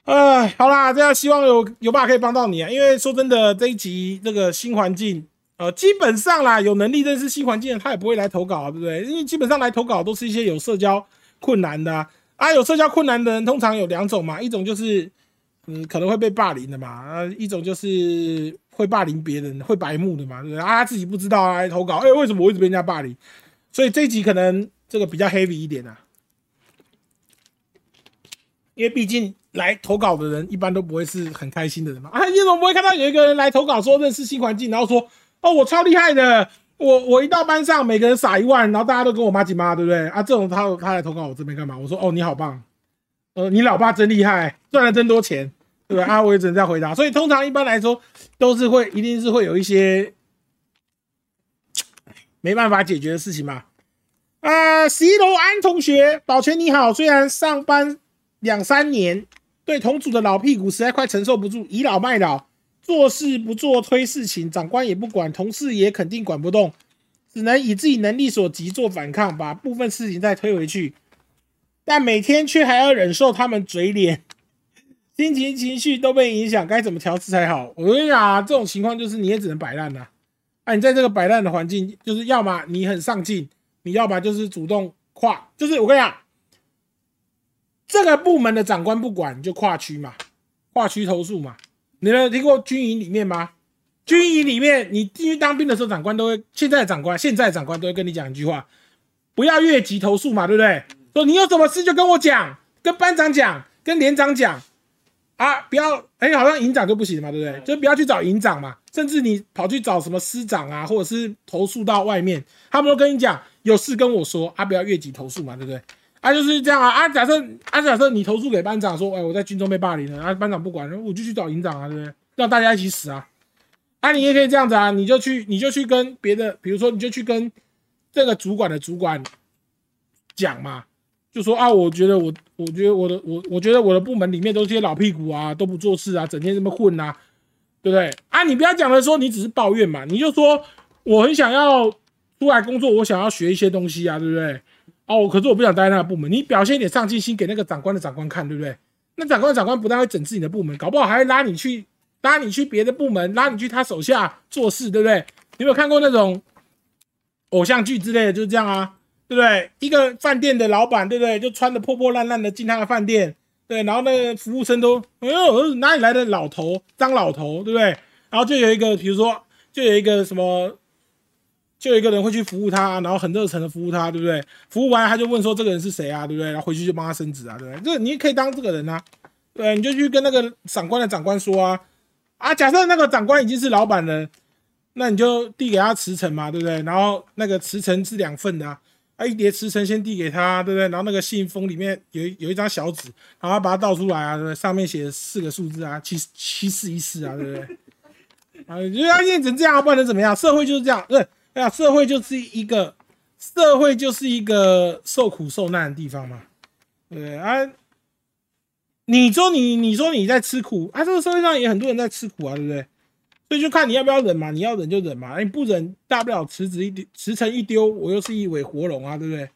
哎，好啦，这样希望有有爸可以帮到你啊，因为说真的，这一集这个新环境。呃，基本上啦，有能力认识新环境的，他也不会来投稿，对不对？因为基本上来投稿都是一些有社交困难的啊，有社交困难的人通常有两种嘛，一种就是嗯，可能会被霸凌的嘛。啊，一种就是会霸凌别人、会白目的嘛，对不对？啊，自己不知道啊，来投稿，哎，为什么我一直被人家霸凌？所以这一集可能这个比较 heavy 一点啊，因为毕竟来投稿的人一般都不会是很开心的人嘛。啊，你怎么不会看到有一个人来投稿说认识新环境，然后说哦，我超厉害的。我我一到班上，每个人撒一万，然后大家都跟我妈几妈，对不对啊？这种他他来投稿我这边干嘛？我说哦，你好棒，呃，你老爸真厉害，赚了真多钱，对不对啊？我也只能这样回答。所以通常一般来说都是会，一定是会有一些没办法解决的事情嘛。啊，十一楼安同学，保全你好，虽然上班两三年，对同组的老屁股实在快承受不住，倚老卖老。做事不做推事情，长官也不管，同事也肯定管不动，只能以自己能力所及做反抗，把部分事情再推回去。但每天却还要忍受他们嘴脸，心情情绪都被影响，该怎么调试才好？我跟你讲啊，这种情况就是你也只能摆烂了。啊，你在这个摆烂的环境，就是要么你很上进，你要么就是主动跨，就是我跟你讲，这个部门的长官不管，就跨区嘛，跨区投诉嘛。你们有听过军营里面吗？军营里面，你进去当兵的时候，长官都会，现在长官，现在长官都会跟你讲一句话：不要越级投诉嘛，对不对？说你有什么事就跟我讲，跟班长讲，跟连长讲啊，不要，哎，好像营长就不行嘛，对不对？就不要去找营长嘛，甚至你跑去找什么师长啊，或者是投诉到外面，他们都跟你讲，有事跟我说啊，不要越级投诉嘛，对不对？啊，就是这样啊！啊，假设啊，假设你投诉给班长说，哎，我在军中被霸凌了，啊，班长不管，我就去找营长啊，对不对？让大家一起死啊！啊，你也可以这样子啊，你就去，你就去跟别的，比如说，你就去跟这个主管的主管讲嘛，就说啊，我觉得我，我觉得我的，我，我觉得我的部门里面都是些老屁股啊，都不做事啊，整天这么混啊，对不对？啊，你不要讲的说你只是抱怨嘛，你就说我很想要出来工作，我想要学一些东西啊，对不对？哦，可是我不想待那个部门。你表现一点上进心给那个长官的长官看，对不对？那长官的长官不但会整治你的部门，搞不好还会拉你去拉你去别的部门，拉你去他手下做事，对不对？你有没有看过那种偶像剧之类的？就是这样啊，对不对？一个饭店的老板，对不对？就穿的破破烂烂的进他的饭店，对，然后那个服务生都，哎呦，哪里来的老头，张老头，对不对？然后就有一个，比如说，就有一个什么。就有一个人会去服务他，然后很热诚的服务他，对不对？服务完他就问说这个人是谁啊，对不对？然后回去就帮他升职啊，对不对？这你也可以当这个人啊，对，你就去跟那个长官的长官说啊，啊，假设那个长官已经是老板了，那你就递给他辞呈嘛，对不对？然后那个辞呈是两份的啊，啊，一叠辞呈先递给他，对不对？然后那个信封里面有有一张小纸，然后把它倒出来啊，上面写四个数字啊，七七四一四啊，对不对？啊，你就要验成这样，不然能怎么样？社会就是这样，对。哎呀，社会就是一个社会就是一个受苦受难的地方嘛，对不对啊。你说你你说你在吃苦啊，这个社会上也很多人在吃苦啊，对不对？所以就看你要不要忍嘛，你要忍就忍嘛，你不忍大不了辞职一丢，辞呈一丢，我又是一尾活龙啊，对不对？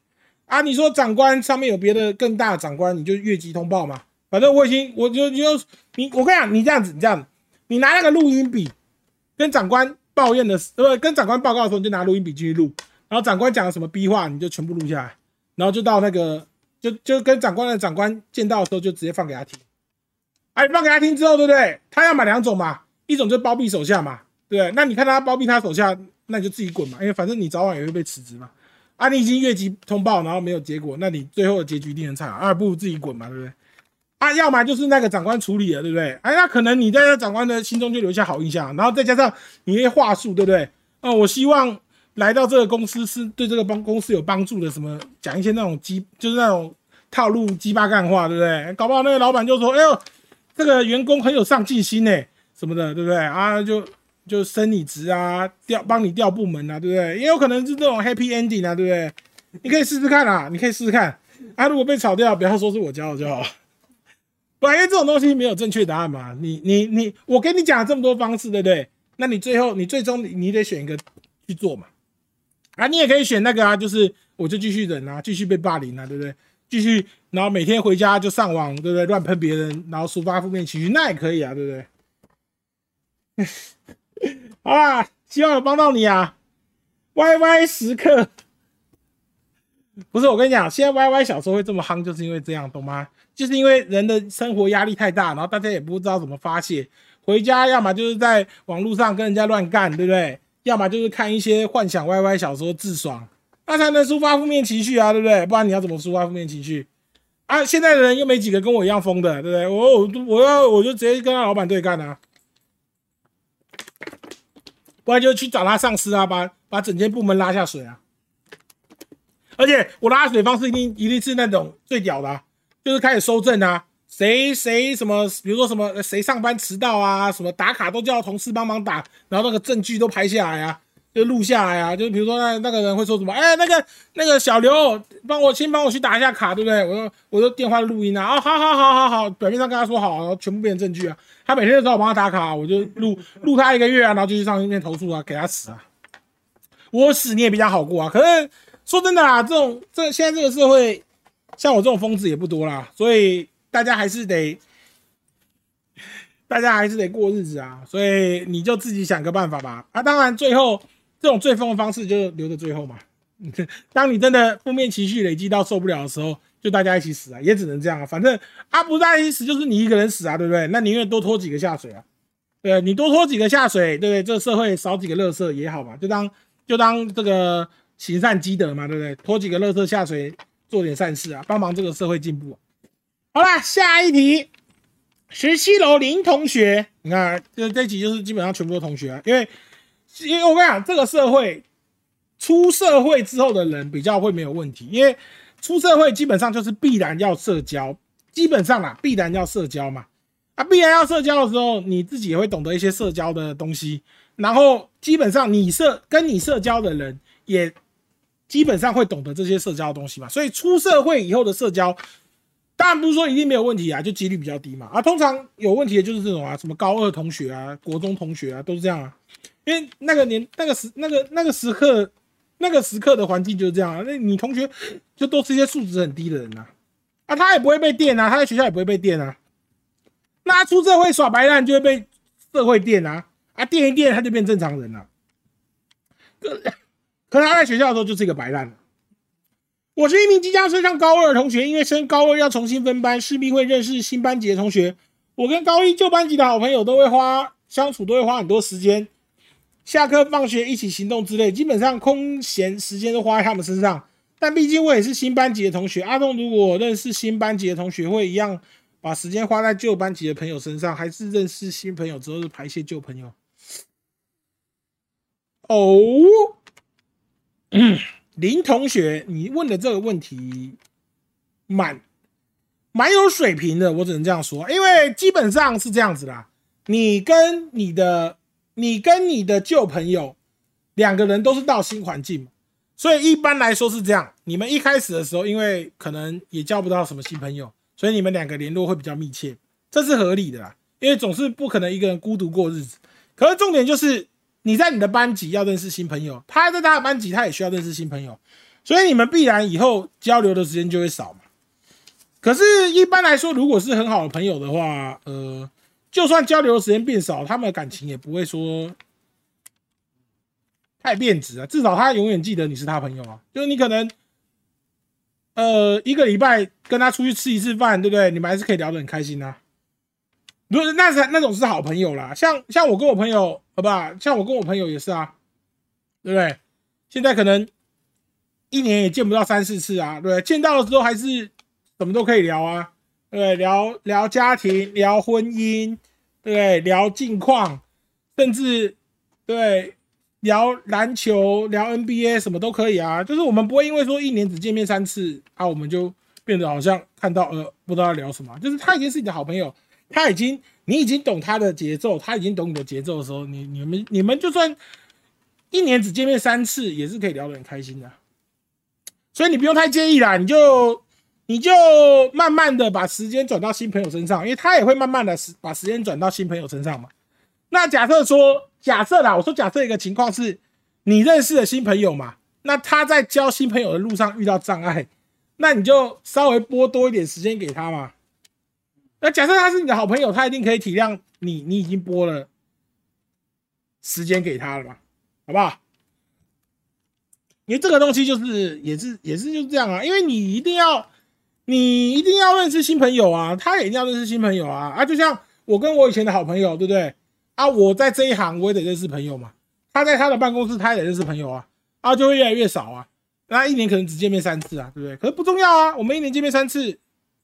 啊，你说长官上面有别的更大的长官，你就越级通报嘛。反正我已经我就就你我跟你讲，你这样子你这样，你拿那个录音笔跟长官。抱怨的，呃，跟长官报告的时候，你就拿录音笔继续录，然后长官讲了什么逼话，你就全部录下来，然后就到那个，就就跟长官的长官见到的时候，就直接放给他听。哎，放给他听之后，对不对？他要买两种嘛，一种就包庇手下嘛，对不对？那你看他包庇他手下，那你就自己滚嘛，因为反正你早晚也会被辞职嘛。啊，你已经越级通报，然后没有结果，那你最后的结局一定很惨啊，不如自己滚嘛，对不对？啊，要么就是那个长官处理了，对不对？哎，那可能你在那长官的心中就留下好印象，然后再加上你那些话术，对不对？哦，我希望来到这个公司是对这个帮公司有帮助的，什么讲一些那种鸡，就是那种套路鸡巴干话，对不对？搞不好那个老板就说，哎呦，这个员工很有上进心呢，什么的，对不对？啊，就就升你职啊，调帮你调部门啊，对不对？也有可能是这种 happy ending 啊，对不对？你可以试试看啊，你可以试试看啊，如果被炒掉，不要说是我教的就好。因为这种东西没有正确答案嘛，你你你，我跟你讲了这么多方式，对不对？那你最后你最终你得选一个去做嘛，啊，你也可以选那个啊，就是我就继续忍啊，继续被霸凌啊，对不对？继续，然后每天回家就上网，对不对？乱喷别人，然后抒发负面情绪，那也可以啊，对不对？好啦，希望有帮到你啊，Y Y 时刻。不是我跟你讲，现在 Y Y 小说会这么夯，就是因为这样，懂吗？就是因为人的生活压力太大，然后大家也不知道怎么发泄，回家要么就是在网络上跟人家乱干，对不对？要么就是看一些幻想 Y Y 小说自爽，那才能抒发负面情绪啊，对不对？不然你要怎么抒发负面情绪啊？现在的人又没几个跟我一样疯的，对不对？我我我要我就直接跟他老板对干啊，不然就去找他上司啊，把把整间部门拉下水啊。而且我拉水方式一定一定是那种最屌的，就是开始收证啊，谁谁什么，比如说什么谁上班迟到啊，什么打卡都叫同事帮忙打，然后那个证据都拍下来啊，就录下来啊，就比如说那那个人会说什么，哎，那个那个小刘，帮我先帮我去打一下卡，对不对？我说我说电话录音啊，哦，好好好好好，表面上跟他说好，然后全部变成证据啊，他每天都找我帮他打卡，我就录 录他一个月啊，然后就去上那边投诉啊，给他死啊，我死你也比较好过啊，可是。说真的啊，这种这现在这个社会，像我这种疯子也不多啦，所以大家还是得，大家还是得过日子啊，所以你就自己想个办法吧。啊，当然最后这种最疯的方式就留着最后嘛。当你真的负面情绪累积到受不了的时候，就大家一起死啊，也只能这样啊。反正啊，不在一起死就是你一个人死啊，对不对？那宁愿多拖几个下水啊，对你多拖几个下水，对不对？这个社会少几个乐色也好嘛，就当就当这个。行善积德嘛，对不对？拖几个乐色下水，做点善事啊，帮忙这个社会进步。好了，下一题，十七楼林同学，你看这这题就是基本上全部都同学，因为因为我跟你讲，这个社会出社会之后的人比较会没有问题，因为出社会基本上就是必然要社交，基本上啦，必然要社交嘛，啊，必然要社交的时候，你自己也会懂得一些社交的东西，然后基本上你社跟你社交的人也。基本上会懂得这些社交的东西嘛，所以出社会以后的社交，当然不是说一定没有问题啊，就几率比较低嘛。啊，通常有问题的就是这种啊，什么高二同学啊、国中同学啊，都是这样啊。因为那个年、那个时、那个那个时刻、那个时刻的环境就是这样啊。那你同学就都是一些素质很低的人呐，啊，他也不会被电啊，他在学校也不会被电啊。那出社会耍白烂就会被社会电啊，啊，电一电他就变正常人了。可他在学校的时候就是一个白烂。我是一名即将升上高二的同学，因为升高二要重新分班，势必会认识新班级的同学。我跟高一旧班级的好朋友都会花相处，都会花很多时间，下课放学一起行动之类，基本上空闲时间都花在他们身上。但毕竟我也是新班级的同学，阿东如果认识新班级的同学，会一样把时间花在旧班级的朋友身上，还是认识新朋友之后是排泄旧朋友？哦。林同学，你问的这个问题蛮蛮有水平的，我只能这样说，因为基本上是这样子啦。你跟你的你跟你的旧朋友两个人都是到新环境，所以一般来说是这样。你们一开始的时候，因为可能也交不到什么新朋友，所以你们两个联络会比较密切，这是合理的啦。因为总是不可能一个人孤独过日子。可是重点就是。你在你的班级要认识新朋友，他在他的班级，他也需要认识新朋友，所以你们必然以后交流的时间就会少嘛。可是，一般来说，如果是很好的朋友的话，呃，就算交流的时间变少，他们的感情也不会说太变质啊。至少他永远记得你是他朋友啊。就是你可能，呃，一个礼拜跟他出去吃一次饭，对不对？你们还是可以聊得很开心啊。如果那是那种是好朋友啦，像像我跟我朋友，好不好？像我跟我朋友也是啊，对不对？现在可能一年也见不到三四次啊，对见到的时候还是什么都可以聊啊，对聊聊家庭，聊婚姻，对聊近况，甚至对聊篮球，聊 NBA，什么都可以啊。就是我们不会因为说一年只见面三次啊，我们就变得好像看到呃不知道聊什么。就是他已经是你的好朋友。他已经，你已经懂他的节奏，他已经懂你的节奏的时候，你你们你们就算一年只见面三次，也是可以聊得很开心的。所以你不用太介意啦，你就你就慢慢的把时间转到新朋友身上，因为他也会慢慢的时把时间转到新朋友身上嘛。那假设说，假设啦，我说假设一个情况是，你认识的新朋友嘛，那他在交新朋友的路上遇到障碍，那你就稍微拨多一点时间给他嘛。那假设他是你的好朋友，他一定可以体谅你，你已经播了时间给他了吧，好不好？因为这个东西就是也是也是就是这样啊，因为你一定要你一定要认识新朋友啊，他也一定要认识新朋友啊啊，就像我跟我以前的好朋友，对不对啊？我在这一行我也得认识朋友嘛，他在他的办公室他也得认识朋友啊，啊就会越来越少啊，那一年可能只见面三次啊，对不对？可是不重要啊，我们一年见面三次，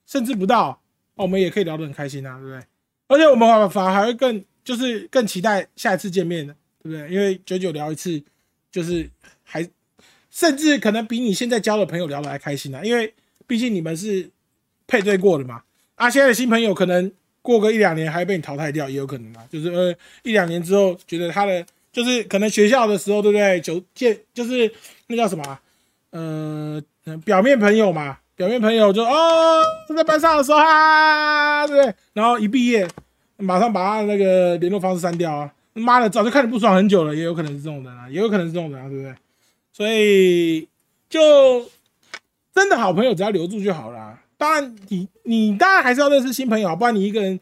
甚至不到，我们也可以聊得很开心啊，对不对？而且我们反而还会更就是更期待下一次见面的，对不对？因为久久聊一次，就是还。甚至可能比你现在交的朋友聊得还开心呢，因为毕竟你们是配对过的嘛。啊，现在的新朋友可能过个一两年还被你淘汰掉，也有可能啊。就是呃一两年之后，觉得他的就是可能学校的时候，对不对？就见就是那叫什么？呃，表面朋友嘛，表面朋友就哦在班上的时候啊，对不对？然后一毕业，马上把他那个联络方式删掉啊！妈的，早就看你不爽很久了，也有可能是这种人啊，也有可能是这种人啊，对不对？所以，就真的好朋友只要留住就好了。当然，你你当然还是要认识新朋友，不然你一个人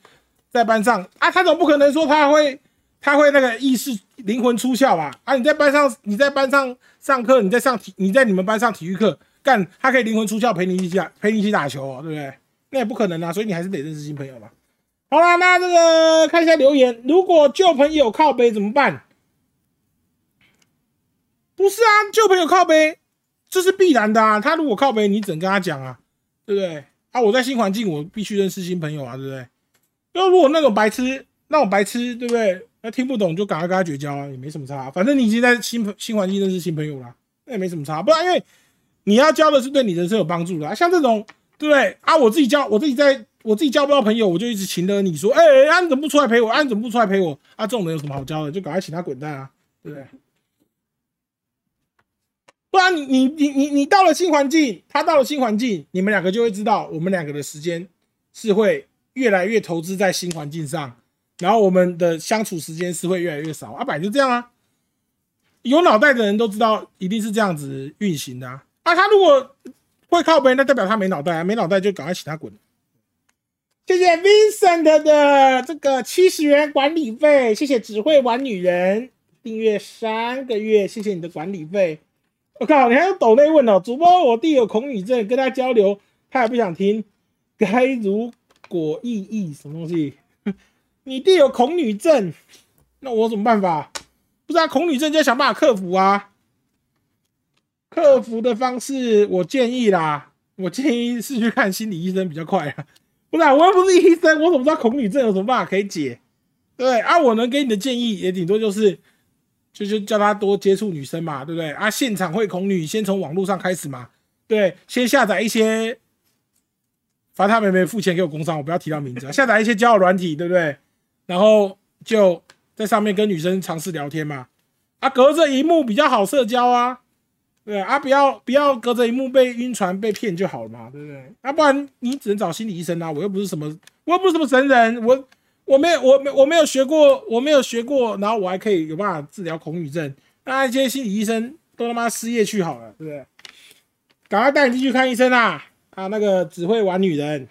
在班上啊，他总不可能说他会他会那个意识灵魂出窍吧？啊，你在班上你在班上上课，你在上体你在你们班上体育课干，他可以灵魂出窍陪你一起打陪你一起打球，哦，对不对？那也不可能啊，所以你还是得认识新朋友嘛。好了，那这个看一下留言，如果旧朋友靠背怎么办？不是啊，旧朋友靠背，这是必然的啊。他如果靠背，你怎跟他讲啊？对不对？啊，我在新环境，我必须认识新朋友啊，对不对？那如果那种白痴，那种白痴，对不对？那听不懂就赶快跟他绝交啊，也没什么差。反正你已经在新新环境认识新朋友了，那也没什么差。不然，因为你要交的是对你人生有帮助的啊。像这种，对不对？啊，我自己交，我自己在我自己交不到朋友，我就一直请了你说，哎，啊，你怎么不出来陪我？啊，你怎么不出来陪我？啊，这种人有什么好交的？就赶快请他滚蛋啊，对不对？不然你你你你你到了新环境，他到了新环境，你们两个就会知道，我们两个的时间是会越来越投资在新环境上，然后我们的相处时间是会越来越少。啊，本来就这样啊，有脑袋的人都知道一定是这样子运行的啊。啊，他如果会靠背，那代表他没脑袋啊，没脑袋就赶快请他滚。谢谢 Vincent 的这个七十元管理费，谢谢只会玩女人订阅三个月，谢谢你的管理费。我靠，你还用抖内问哦？主播，我弟有恐女症，跟他交流，他也不想听。该如果意义什么东西？你弟有恐女症，那我怎么办法？不知道恐女症就要想办法克服啊。克服的方式，我建议啦，我建议是去看心理医生比较快啊。不然我又不是医生，我怎么知道恐女症有什么办法可以解？对啊，我能给你的建议也顶多就是。就就叫他多接触女生嘛，对不对啊？现场会恐女，先从网络上开始嘛，对，先下载一些，反正他们没付钱给我工商，我不要提到名字啊。下载一些交友软体，对不对？然后就在上面跟女生尝试聊天嘛，啊，隔着荧幕比较好社交啊，对啊，不要不要隔着一幕被晕船被骗就好了嘛，对不对？啊，不然你只能找心理医生啊，我又不是什么，我又不是什么神人，我。我没有，我没，我没有学过，我没有学过，然后我还可以有办法治疗恐女症。那这些心理医生都他妈失业去好了，对不对？赶快带你进去看医生啊！啊，那个只会玩女人。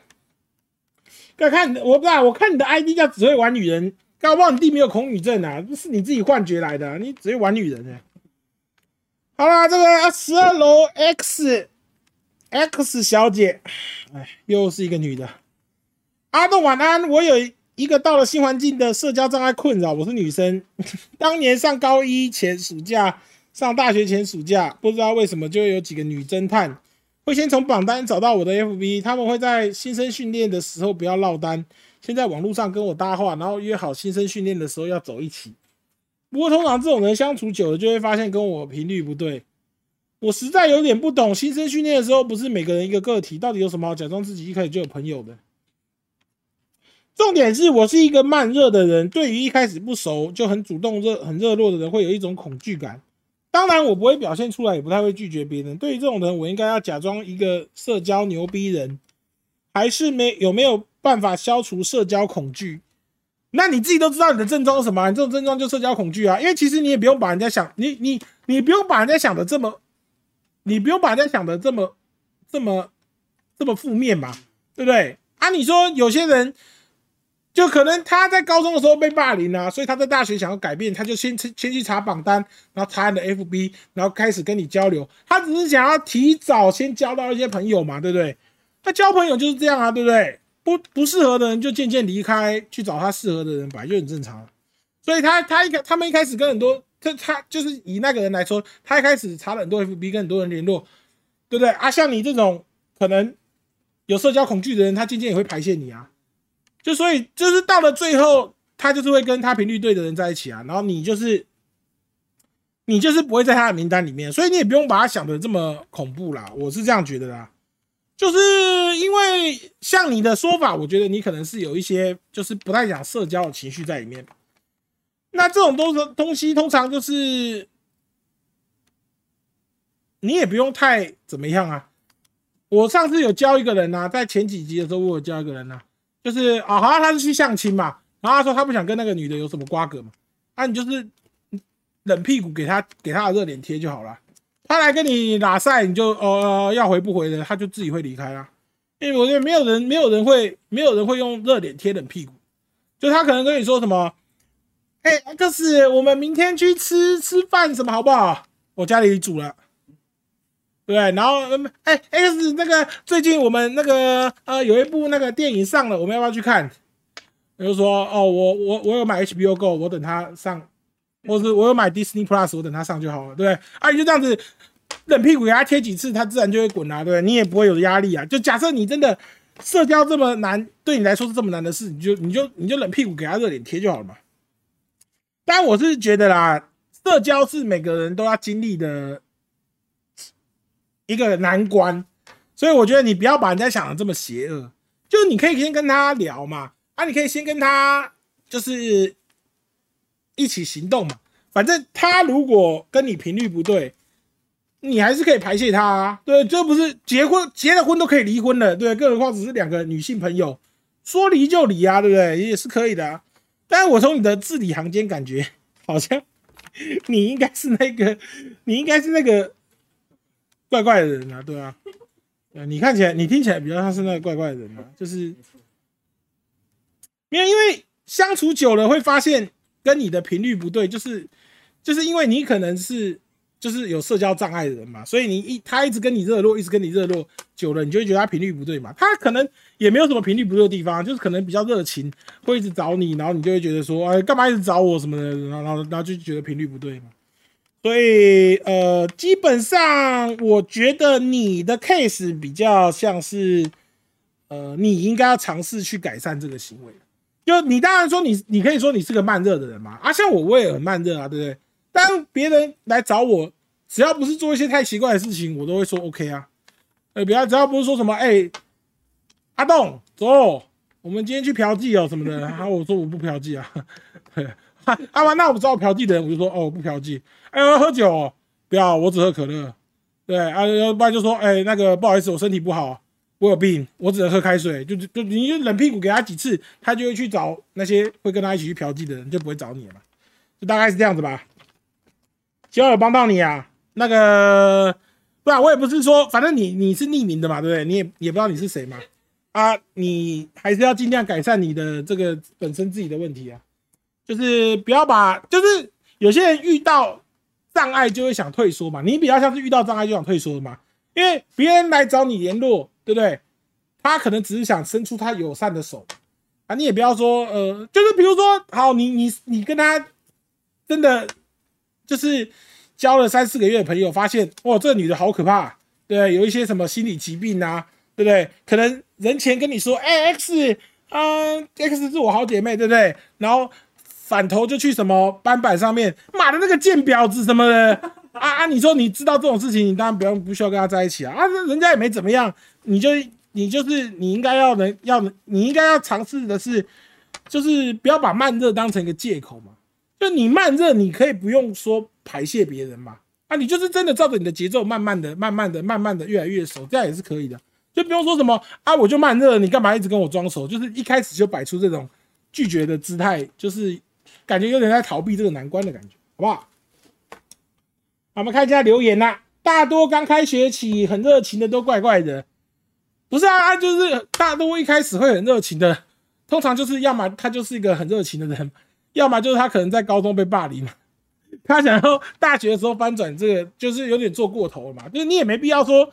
快看，我不知道，我看你的 ID 叫只会玩女人，搞不好你弟没有恐女症啊，是你自己幻觉来的，你只会玩女人呢。好了，这个十二楼 X X 小姐，哎，又是一个女的。阿栋晚安，我有。一个到了新环境的社交障碍困扰，我是女生。当年上高一前暑假，上大学前暑假，不知道为什么就有几个女侦探会先从榜单找到我的 FB，他们会在新生训练的时候不要落单，先在网络上跟我搭话，然后约好新生训练的时候要走一起。不过通常这种人相处久了，就会发现跟我频率不对。我实在有点不懂，新生训练的时候不是每个人一个个体，到底有什么好假装自己一开始就有朋友的？重点是我是一个慢热的人，对于一开始不熟就很主动热、很热络的人，会有一种恐惧感。当然，我不会表现出来，也不太会拒绝别人。对于这种人，我应该要假装一个社交牛逼人，还是没有没有办法消除社交恐惧？那你自己都知道你的症状是什么？你这种症状就社交恐惧啊！因为其实你也不用把人家想你你你不用把人家想的这么，你不用把人家想的这么这么这么负面嘛，对不对？啊，你说有些人。就可能他在高中的时候被霸凌啊，所以他在大学想要改变，他就先先去查榜单，然后查你的 FB，然后开始跟你交流。他只是想要提早先交到一些朋友嘛，对不对？那交朋友就是这样啊，对不对？不不适合的人就渐渐离开，去找他适合的人，本来就很正常。所以他他一开他们一开始跟很多他他就是以那个人来说，他一开始查了很多 FB，跟很多人联络，对不对？啊，像你这种可能有社交恐惧的人，他渐渐也会排泄你啊。就所以就是到了最后，他就是会跟他频率对的人在一起啊，然后你就是你就是不会在他的名单里面，所以你也不用把他想的这么恐怖啦，我是这样觉得啦。就是因为像你的说法，我觉得你可能是有一些就是不太想社交的情绪在里面。那这种东西东西通常就是你也不用太怎么样啊。我上次有教一个人呐，在前几集的时候，我有教一个人呐。就是啊，好像他是去相亲嘛，然后他说他不想跟那个女的有什么瓜葛嘛，啊，你就是冷屁股给他给他的热脸贴就好了。他来跟你拉赛，你就呃要回不回的，他就自己会离开啦。因为我觉得没有人没有人会没有人会用热脸贴冷屁股，就他可能跟你说什么，哎，X，我们明天去吃吃饭什么好不好？我家里煮了。对，然后哎，X 那个最近我们那个呃有一部那个电影上了，我们要不要去看？我就说哦，我我我有买 HBO Go，我等它上，或是我有买 Disney Plus，我等它上就好了，对不对？啊，你就这样子冷屁股给他贴几次，他自然就会滚啊，对不对？你也不会有压力啊。就假设你真的社交这么难，对你来说是这么难的事，你就你就你就冷屁股给他热脸贴就好了嘛。但我是觉得啦，社交是每个人都要经历的。一个难关，所以我觉得你不要把人家想的这么邪恶，就你可以先跟他聊嘛，啊，你可以先跟他就是一起行动嘛，反正他如果跟你频率不对，你还是可以排泄他啊，对，这不是结婚结了婚都可以离婚了，对，更何况只是两个女性朋友，说离就离啊，对不对？也是可以的啊，但是我从你的字里行间感觉，好像你应该是那个，你应该是那个。怪怪的人啊，对啊，呃，你看起来，你听起来比较像是那个怪怪的人啊，就是没有，因为相处久了会发现跟你的频率不对，就是就是因为你可能是就是有社交障碍的人嘛，所以你一他一直跟你热络，一直跟你热络久了，你就会觉得他频率不对嘛。他可能也没有什么频率不对的地方，就是可能比较热情，会一直找你，然后你就会觉得说，哎，干嘛一直找我什么的，然后然后然后就觉得频率不对嘛。所以，呃，基本上我觉得你的 case 比较像是，呃，你应该要尝试去改善这个行为。就你当然说你，你可以说你是个慢热的人嘛，啊，像我我也很慢热啊，对不对？当别人来找我，只要不是做一些太奇怪的事情，我都会说 OK 啊。哎，不要只要不是说什么，哎，阿栋走，我们今天去嫖妓哦什么的，然后我说我不嫖妓啊。阿 妈，那我知道嫖妓的人，我就说哦，我不嫖妓。哎，我要喝酒，哦不要，我只喝可乐。对啊，要不然就说，哎，那个不好意思，我身体不好，我有病，我只能喝开水。就就你就冷屁股给他几次，他就会去找那些会跟他一起去嫖妓的人，就不会找你了嘛。就大概是这样子吧。希望有帮到你啊。那个，不然我也不是说，反正你你是匿名的嘛，对不对？你也也不知道你是谁嘛。啊，你还是要尽量改善你的这个本身自己的问题啊，就是不要把，就是有些人遇到。障碍就会想退缩嘛，你比较像是遇到障碍就想退缩的嘛，因为别人来找你联络，对不对？他可能只是想伸出他友善的手啊，你也不要说，呃，就是比如说，好，你你你跟他真的就是交了三四个月的朋友，发现哇，这女的好可怕，对，有一些什么心理疾病啊，对不对？可能人前跟你说，哎，X，嗯，X 是我好姐妹，对不对？然后。反头就去什么斑板上面，妈的那个贱婊子什么的啊啊！你说你知道这种事情，你当然不用不需要跟他在一起啊啊！人家也没怎么样，你就你就是你应该要能要你应该要尝试的是，就是不要把慢热当成一个借口嘛。就你慢热，你可以不用说排泄别人嘛啊，你就是真的照着你的节奏，慢慢的、慢慢的、慢慢的越来越熟，这样也是可以的。就不用说什么啊，我就慢热，你干嘛一直跟我装熟？就是一开始就摆出这种拒绝的姿态，就是。感觉有点在逃避这个难关的感觉，好不好？我们看一下留言啦，大多刚开学起很热情的都怪怪的，不是啊，就是大多一开始会很热情的，通常就是要么他就是一个很热情的人，要么就是他可能在高中被霸凌嘛，他想要大学的时候翻转，这个就是有点做过头了嘛。就是你也没必要说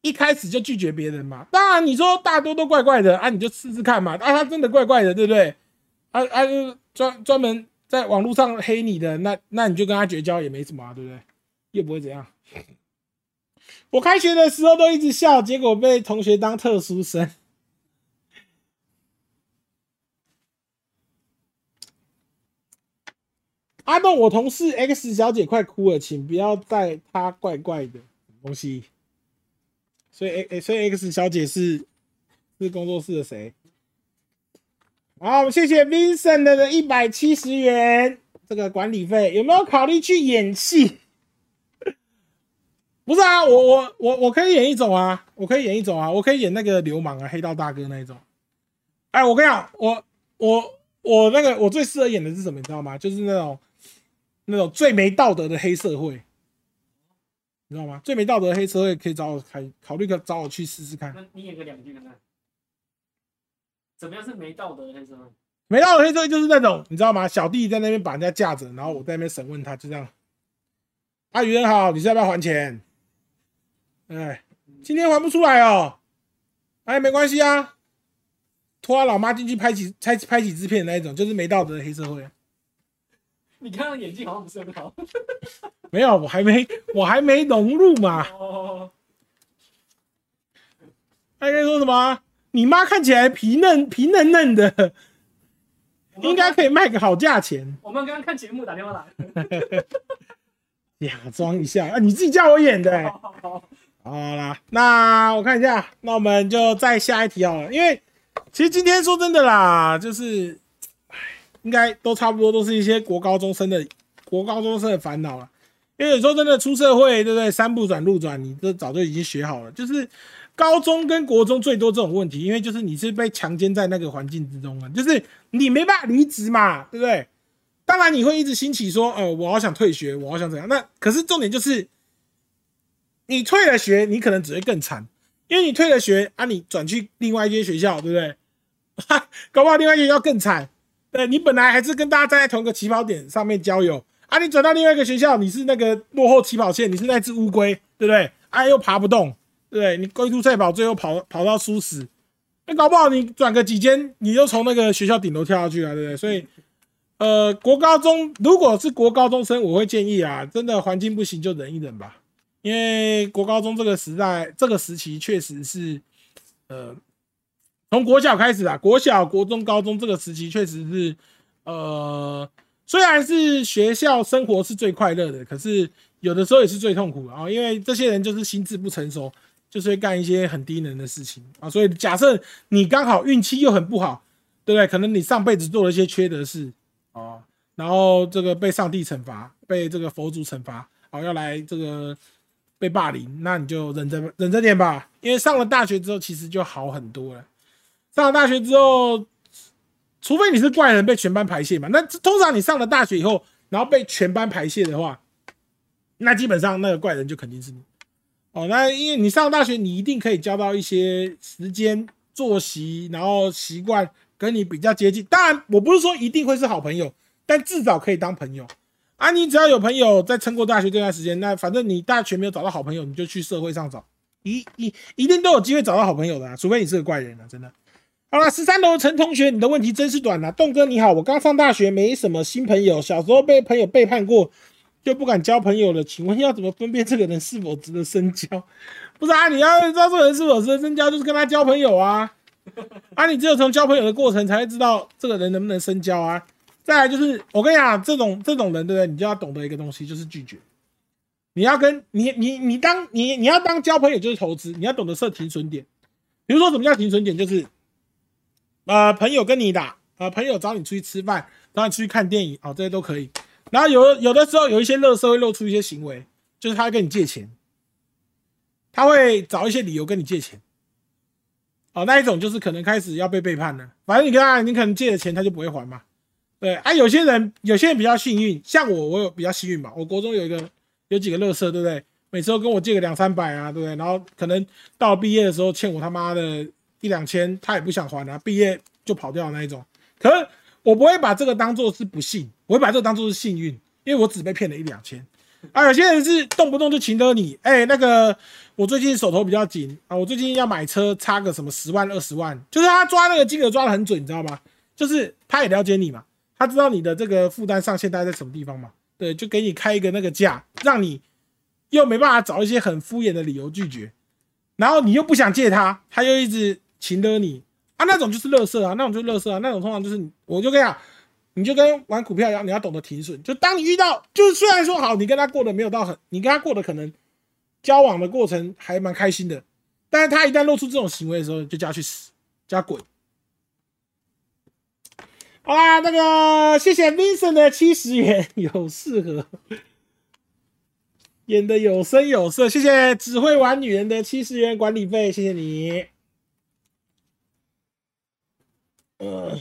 一开始就拒绝别人嘛。当然你说大多都怪怪的啊，你就试试看嘛。啊，他真的怪怪的，对不对？啊啊，专专门在网络上黑你的，那那你就跟他绝交也没什么啊，对不对？又不会怎样。我开学的时候都一直笑，结果被同学当特殊生。阿栋，我同事 X 小姐快哭了，请不要带她怪怪的东西。所以 X 所以 X 小姐是是工作室的谁？好，谢谢 Vincent 的一百七十元这个管理费，有没有考虑去演戏？不是啊，我我我我可以演一种啊，我可以演一种啊，我可以演那个流氓啊，黑道大哥那一种。哎，我跟你讲，我我我那个我最适合演的是什么，你知道吗？就是那种那种最没道德的黑社会，你知道吗？最没道德的黑社会可以找我开，考虑个找我去试试看。那你演个两句看看，怎么样是没道德的黑社会？没道德黑社会就是那种，你知道吗？小弟在那边把人家架着，然后我在那边审问他，就这样。阿宇人好，你是要不要还钱？哎，今天还不出来哦，哎，没关系啊，拖他老妈进去拍几拍拍几支片那一种，就是没道德的黑社会。你看刚演技好像不是很好，没有，我还没我还没融入嘛。哦，他该说什么？你妈看起来皮嫩皮嫩嫩的，应该可以卖个好价钱。我们刚刚看节目打电话来，假装一下啊，你自己叫我演的、欸。好好好啦，那我看一下，那我们就再下一题好了。因为其实今天说真的啦，就是，唉，应该都差不多都是一些国高中生的国高中生的烦恼了。因为有时候真的出社会，对不对？三不转路转，你这早就已经学好了。就是高中跟国中最多这种问题，因为就是你是被强奸在那个环境之中啊，就是你没办法离职嘛，对不对？当然你会一直兴起说，呃，我好想退学，我好想怎样。那可是重点就是。你退了学，你可能只会更惨，因为你退了学啊，你转去另外一间学校，对不对？哈 搞不好另外一间学校更惨。对你本来还是跟大家站在同一个起跑点上面交友啊，你转到另外一个学校，你是那个落后起跑线，你是那只乌龟，对不对？啊，又爬不动，对不对？你龟兔赛跑，最后跑跑到输死。那搞不好你转个几间，你又从那个学校顶楼跳下去了，对不对？所以，呃，国高中如果是国高中生，我会建议啊，真的环境不行就忍一忍吧。因为国高中这个时代，这个时期确实是，呃，从国小开始啊，国小、国中、高中这个时期确实是，呃，虽然是学校生活是最快乐的，可是有的时候也是最痛苦的啊、因为这些人就是心智不成熟，就是会干一些很低能的事情啊。所以假设你刚好运气又很不好，对不对？可能你上辈子做了一些缺德事哦，然后这个被上帝惩罚，被这个佛祖惩罚，哦，要来这个。被霸凌，那你就忍着忍着点吧，因为上了大学之后，其实就好很多了。上了大学之后，除非你是怪人被全班排泄嘛，那通常你上了大学以后，然后被全班排泄的话，那基本上那个怪人就肯定是你。哦，那因为你上了大学，你一定可以交到一些时间、作息，然后习惯跟你比较接近。当然，我不是说一定会是好朋友，但至少可以当朋友。啊，你只要有朋友在撑过大学这段时间，那反正你大学没有找到好朋友，你就去社会上找，一一一定都有机会找到好朋友的、啊，除非你是个怪人啊，真的。好了，十三楼陈同学，你的问题真是短啊。栋哥你好，我刚上大学，没什么新朋友，小时候被朋友背叛过，就不敢交朋友了。请问要怎么分辨这个人是否值得深交？不是啊，你要知道这个人是否值得深交，就是跟他交朋友啊。啊，你只有从交朋友的过程才会知道这个人能不能深交啊。再来就是，我跟你讲，这种这种人，对不对？你就要懂得一个东西，就是拒绝。你要跟你你你当你你要当交朋友就是投资，你要懂得设停损点。比如说，什么叫停损点？就是呃，朋友跟你打，呃，朋友找你出去吃饭，找你出去看电影，哦，这些都可以。然后有有的时候有一些乐色会露出一些行为，就是他跟你借钱，他会找一些理由跟你借钱。哦，那一种就是可能开始要被背叛了。反正你跟他，你可能借的钱他就不会还嘛。对啊，有些人有些人比较幸运，像我，我有比较幸运嘛。我国中有一个有几个乐色，对不对？每次都跟我借个两三百啊，对不对？然后可能到毕业的时候欠我他妈的一两千，他也不想还啊。毕业就跑掉的那一种。可是我不会把这个当做是不幸，我会把这个当做是幸运，因为我只被骗了一两千。啊，有些人是动不动就请得你，哎，那个我最近手头比较紧啊，我最近要买车，差个什么十万二十万，就是他抓那个金额抓的很准，你知道吗？就是他也了解你嘛，他知道你的这个负担上限大概在什么地方嘛，对，就给你开一个那个价，让你又没办法找一些很敷衍的理由拒绝，然后你又不想借他，他又一直请得你啊，那种就是乐色啊，那种就是乐色啊，那种通常就是我就跟你讲。你就跟玩股票一样，你要懂得停损。就当你遇到，就是虽然说好，你跟他过得没有到很，你跟他过得可能交往的过程还蛮开心的，但是他一旦露出这种行为的时候，就叫去死，叫他滚。好啦，那个谢谢 Vincent 的七十元，有适合演的有声有色。谢谢只会玩女人的七十元管理费，谢谢你。嗯。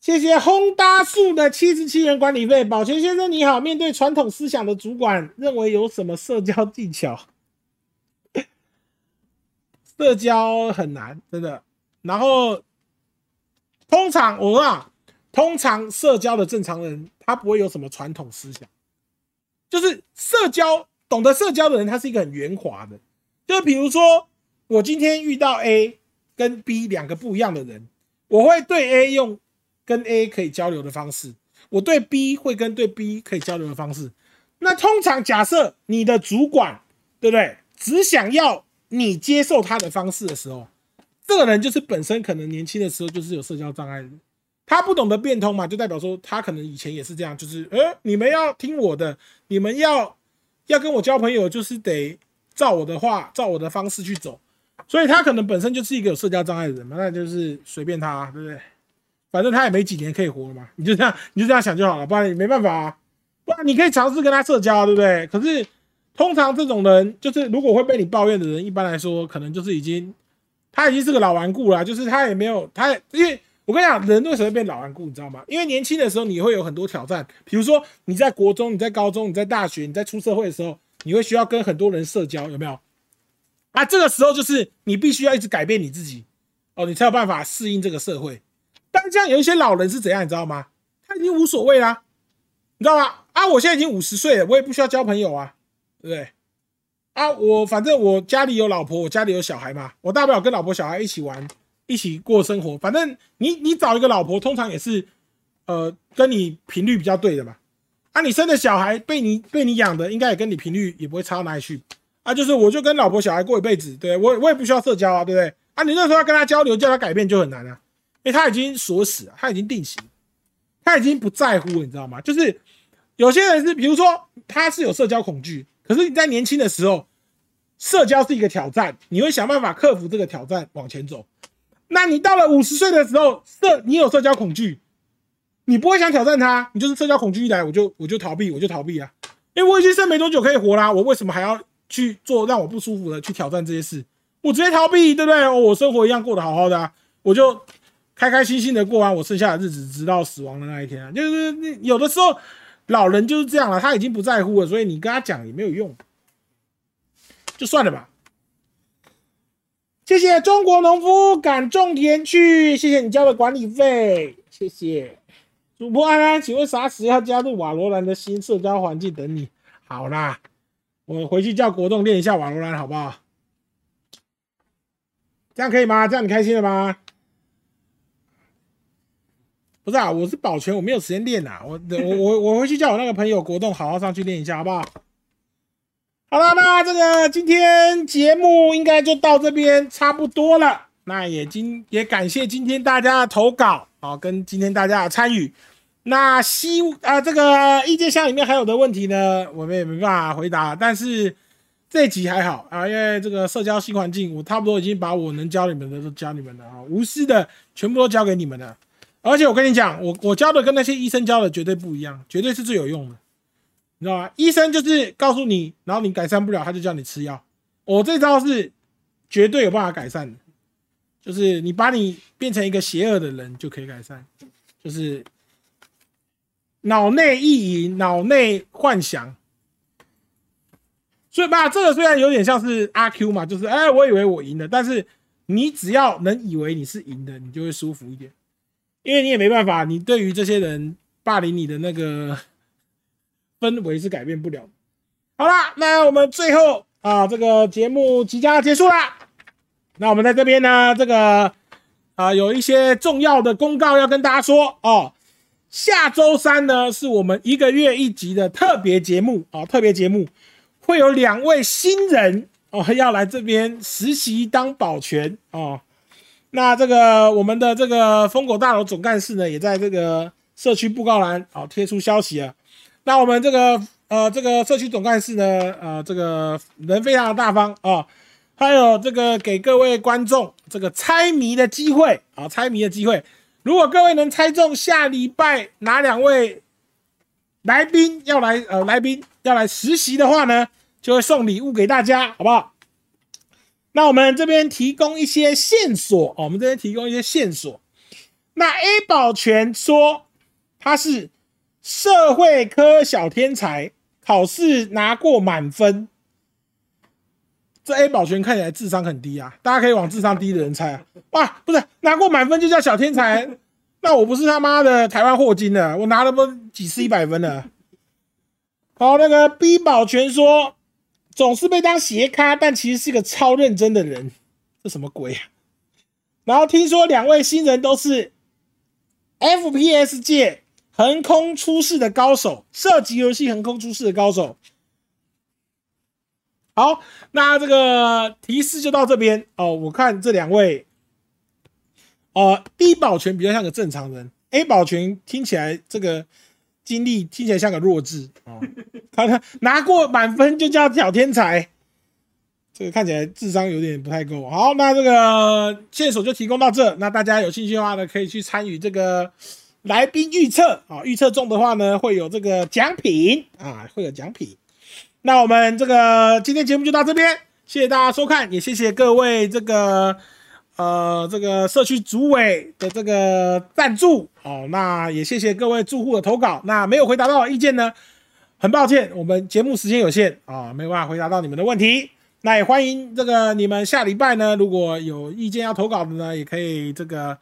谢谢轰搭树的七十七元管理费，保全先生你好。面对传统思想的主管，认为有什么社交技巧？社交很难，真的。然后，通常我啊，通常社交的正常人，他不会有什么传统思想，就是社交懂得社交的人，他是一个很圆滑的。就比如说，我今天遇到 A 跟 B 两个不一样的人，我会对 A 用。跟 A 可以交流的方式，我对 B 会跟对 B 可以交流的方式。那通常假设你的主管，对不对？只想要你接受他的方式的时候，这个人就是本身可能年轻的时候就是有社交障碍的，他不懂得变通嘛，就代表说他可能以前也是这样，就是呃，你们要听我的，你们要要跟我交朋友，就是得照我的话，照我的方式去走。所以他可能本身就是一个有社交障碍的人嘛，那就是随便他，对不对？反正他也没几年可以活了嘛，你就这样，你就这样想就好了，不然你没办法啊。不然你可以尝试跟他社交，对不对？可是通常这种人，就是如果会被你抱怨的人，一般来说可能就是已经他已经是个老顽固了，就是他也没有他，因为我跟你讲，人为什么会变老顽固，你知道吗？因为年轻的时候你会有很多挑战，比如说你在国中、你在高中、你在大学、你在出社会的时候，你会需要跟很多人社交，有没有？啊，这个时候就是你必须要一直改变你自己哦，你才有办法适应这个社会。但这样有一些老人是怎样，你知道吗？他已经无所谓啦，你知道吗？啊，我现在已经五十岁了，我也不需要交朋友啊，对不对？啊，我反正我家里有老婆，我家里有小孩嘛，我大不了跟老婆小孩一起玩，一起过生活。反正你你找一个老婆，通常也是呃跟你频率比较对的嘛。啊，你生的小孩被你被你养的，应该也跟你频率也不会差到哪里去。啊，就是我就跟老婆小孩过一辈子，对我我也不需要社交啊，对不对？啊，你那时候要跟他交流，叫他改变就很难啊。因为他已经锁死了，他已经定型，他已经不在乎了，你知道吗？就是有些人是，比如说他是有社交恐惧，可是你在年轻的时候，社交是一个挑战，你会想办法克服这个挑战往前走。那你到了五十岁的时候，社你有社交恐惧，你不会想挑战他，你就是社交恐惧一来我就我就逃避，我就逃避啊，因为我已经剩没多久可以活啦，我为什么还要去做让我不舒服的去挑战这些事？我直接逃避，对不对？我生活一样过得好好的，我就。开开心心的过完我剩下的日子，直到死亡的那一天啊！就是有的时候老人就是这样了，他已经不在乎了，所以你跟他讲也没有用，就算了吧。谢谢中国农夫赶种田去，谢谢你交的管理费，谢谢主播安安，请问啥时要加入瓦罗兰的新社交环境等你？好啦，我回去叫国栋练一下瓦罗兰，好不好？这样可以吗？这样你开心了吗？不是啊，我是保全，我没有时间练呐。我我我我回去叫我那个朋友国栋好好上去练一下，好不好？好了，那这个今天节目应该就到这边差不多了。那也今也感谢今天大家的投稿啊，跟今天大家的参与。那西啊这个意见箱里面还有的问题呢，我们也没办法回答。但是这集还好啊，因为这个社交新环境，我差不多已经把我能教你们的都教你们了啊，无私的全部都教给你们了。而且我跟你讲，我我教的跟那些医生教的绝对不一样，绝对是最有用的，你知道吗？医生就是告诉你，然后你改善不了，他就叫你吃药。我这招是绝对有办法改善的，就是你把你变成一个邪恶的人就可以改善，就是脑内意淫、脑内幻想。所以吧，这个虽然有点像是阿 Q 嘛，就是哎，我以为我赢了，但是你只要能以为你是赢的，你就会舒服一点，因为你也没办法，你对于这些人霸凌你的那个氛围是改变不了。好啦，那我们最后啊，这个节目即将要结束啦。那我们在这边呢，这个啊有一些重要的公告要跟大家说哦。下周三呢，是我们一个月一集的特别节目啊，特别节目会有两位新人哦，要来这边实习当保全哦。那这个我们的这个疯狗大楼总干事呢，也在这个社区布告栏啊贴出消息了。那我们这个呃这个社区总干事呢，呃这个人非常的大方啊，还有这个给各位观众这个猜谜的机会啊，猜谜的机会。如果各位能猜中下礼拜哪两位来宾要来呃来宾要来实习的话呢，就会送礼物给大家，好不好？那我们这边提供一些线索哦，我们这边提供一些线索。那 A 保全说他是社会科小天才，考试拿过满分。这 A 保全看起来智商很低啊，大家可以往智商低的人猜啊。哇，不是拿过满分就叫小天才，那我不是他妈的台湾霍金了，我拿了不几次一百分了。好，那个 B 保全说总是被当斜咖，但其实是个超认真的人，这什么鬼啊？然后听说两位新人都是 FPS 界横空出世的高手，射击游戏横空出世的高手。好，那这个提示就到这边哦。我看这两位，呃，B 保全比较像个正常人，A 保全听起来这个经历听起来像个弱智哦。他 他拿过满分就叫小天才，这个看起来智商有点不太够。好，那这个线索就提供到这。那大家有兴趣的话呢，可以去参与这个来宾预测啊。预测中的话呢，会有这个奖品啊，会有奖品。那我们这个今天节目就到这边，谢谢大家收看，也谢谢各位这个呃这个社区主委的这个赞助哦。那也谢谢各位住户的投稿。那没有回答到意见呢，很抱歉，我们节目时间有限啊，没有办法回答到你们的问题。那也欢迎这个你们下礼拜呢，如果有意见要投稿的呢，也可以这个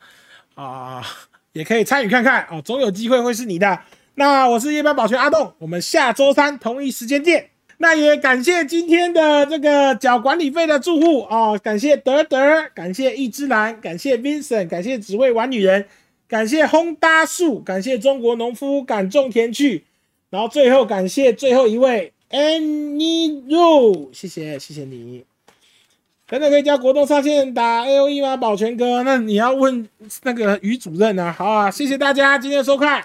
啊也可以参与看看啊，总有机会会是你的。那我是夜班保全阿栋，我们下周三同一时间见。那也感谢今天的这个缴管理费的住户哦，感谢德德，感谢易之兰，感谢 Vincent，感谢只为玩女人，感谢轰搭树，感谢中国农夫敢种田去，然后最后感谢最后一位 Any Ru，谢谢谢谢你，等等可以叫国栋上线打 A O E 吗？保全哥，那你要问那个于主任啊，好啊，谢谢大家今天的收看。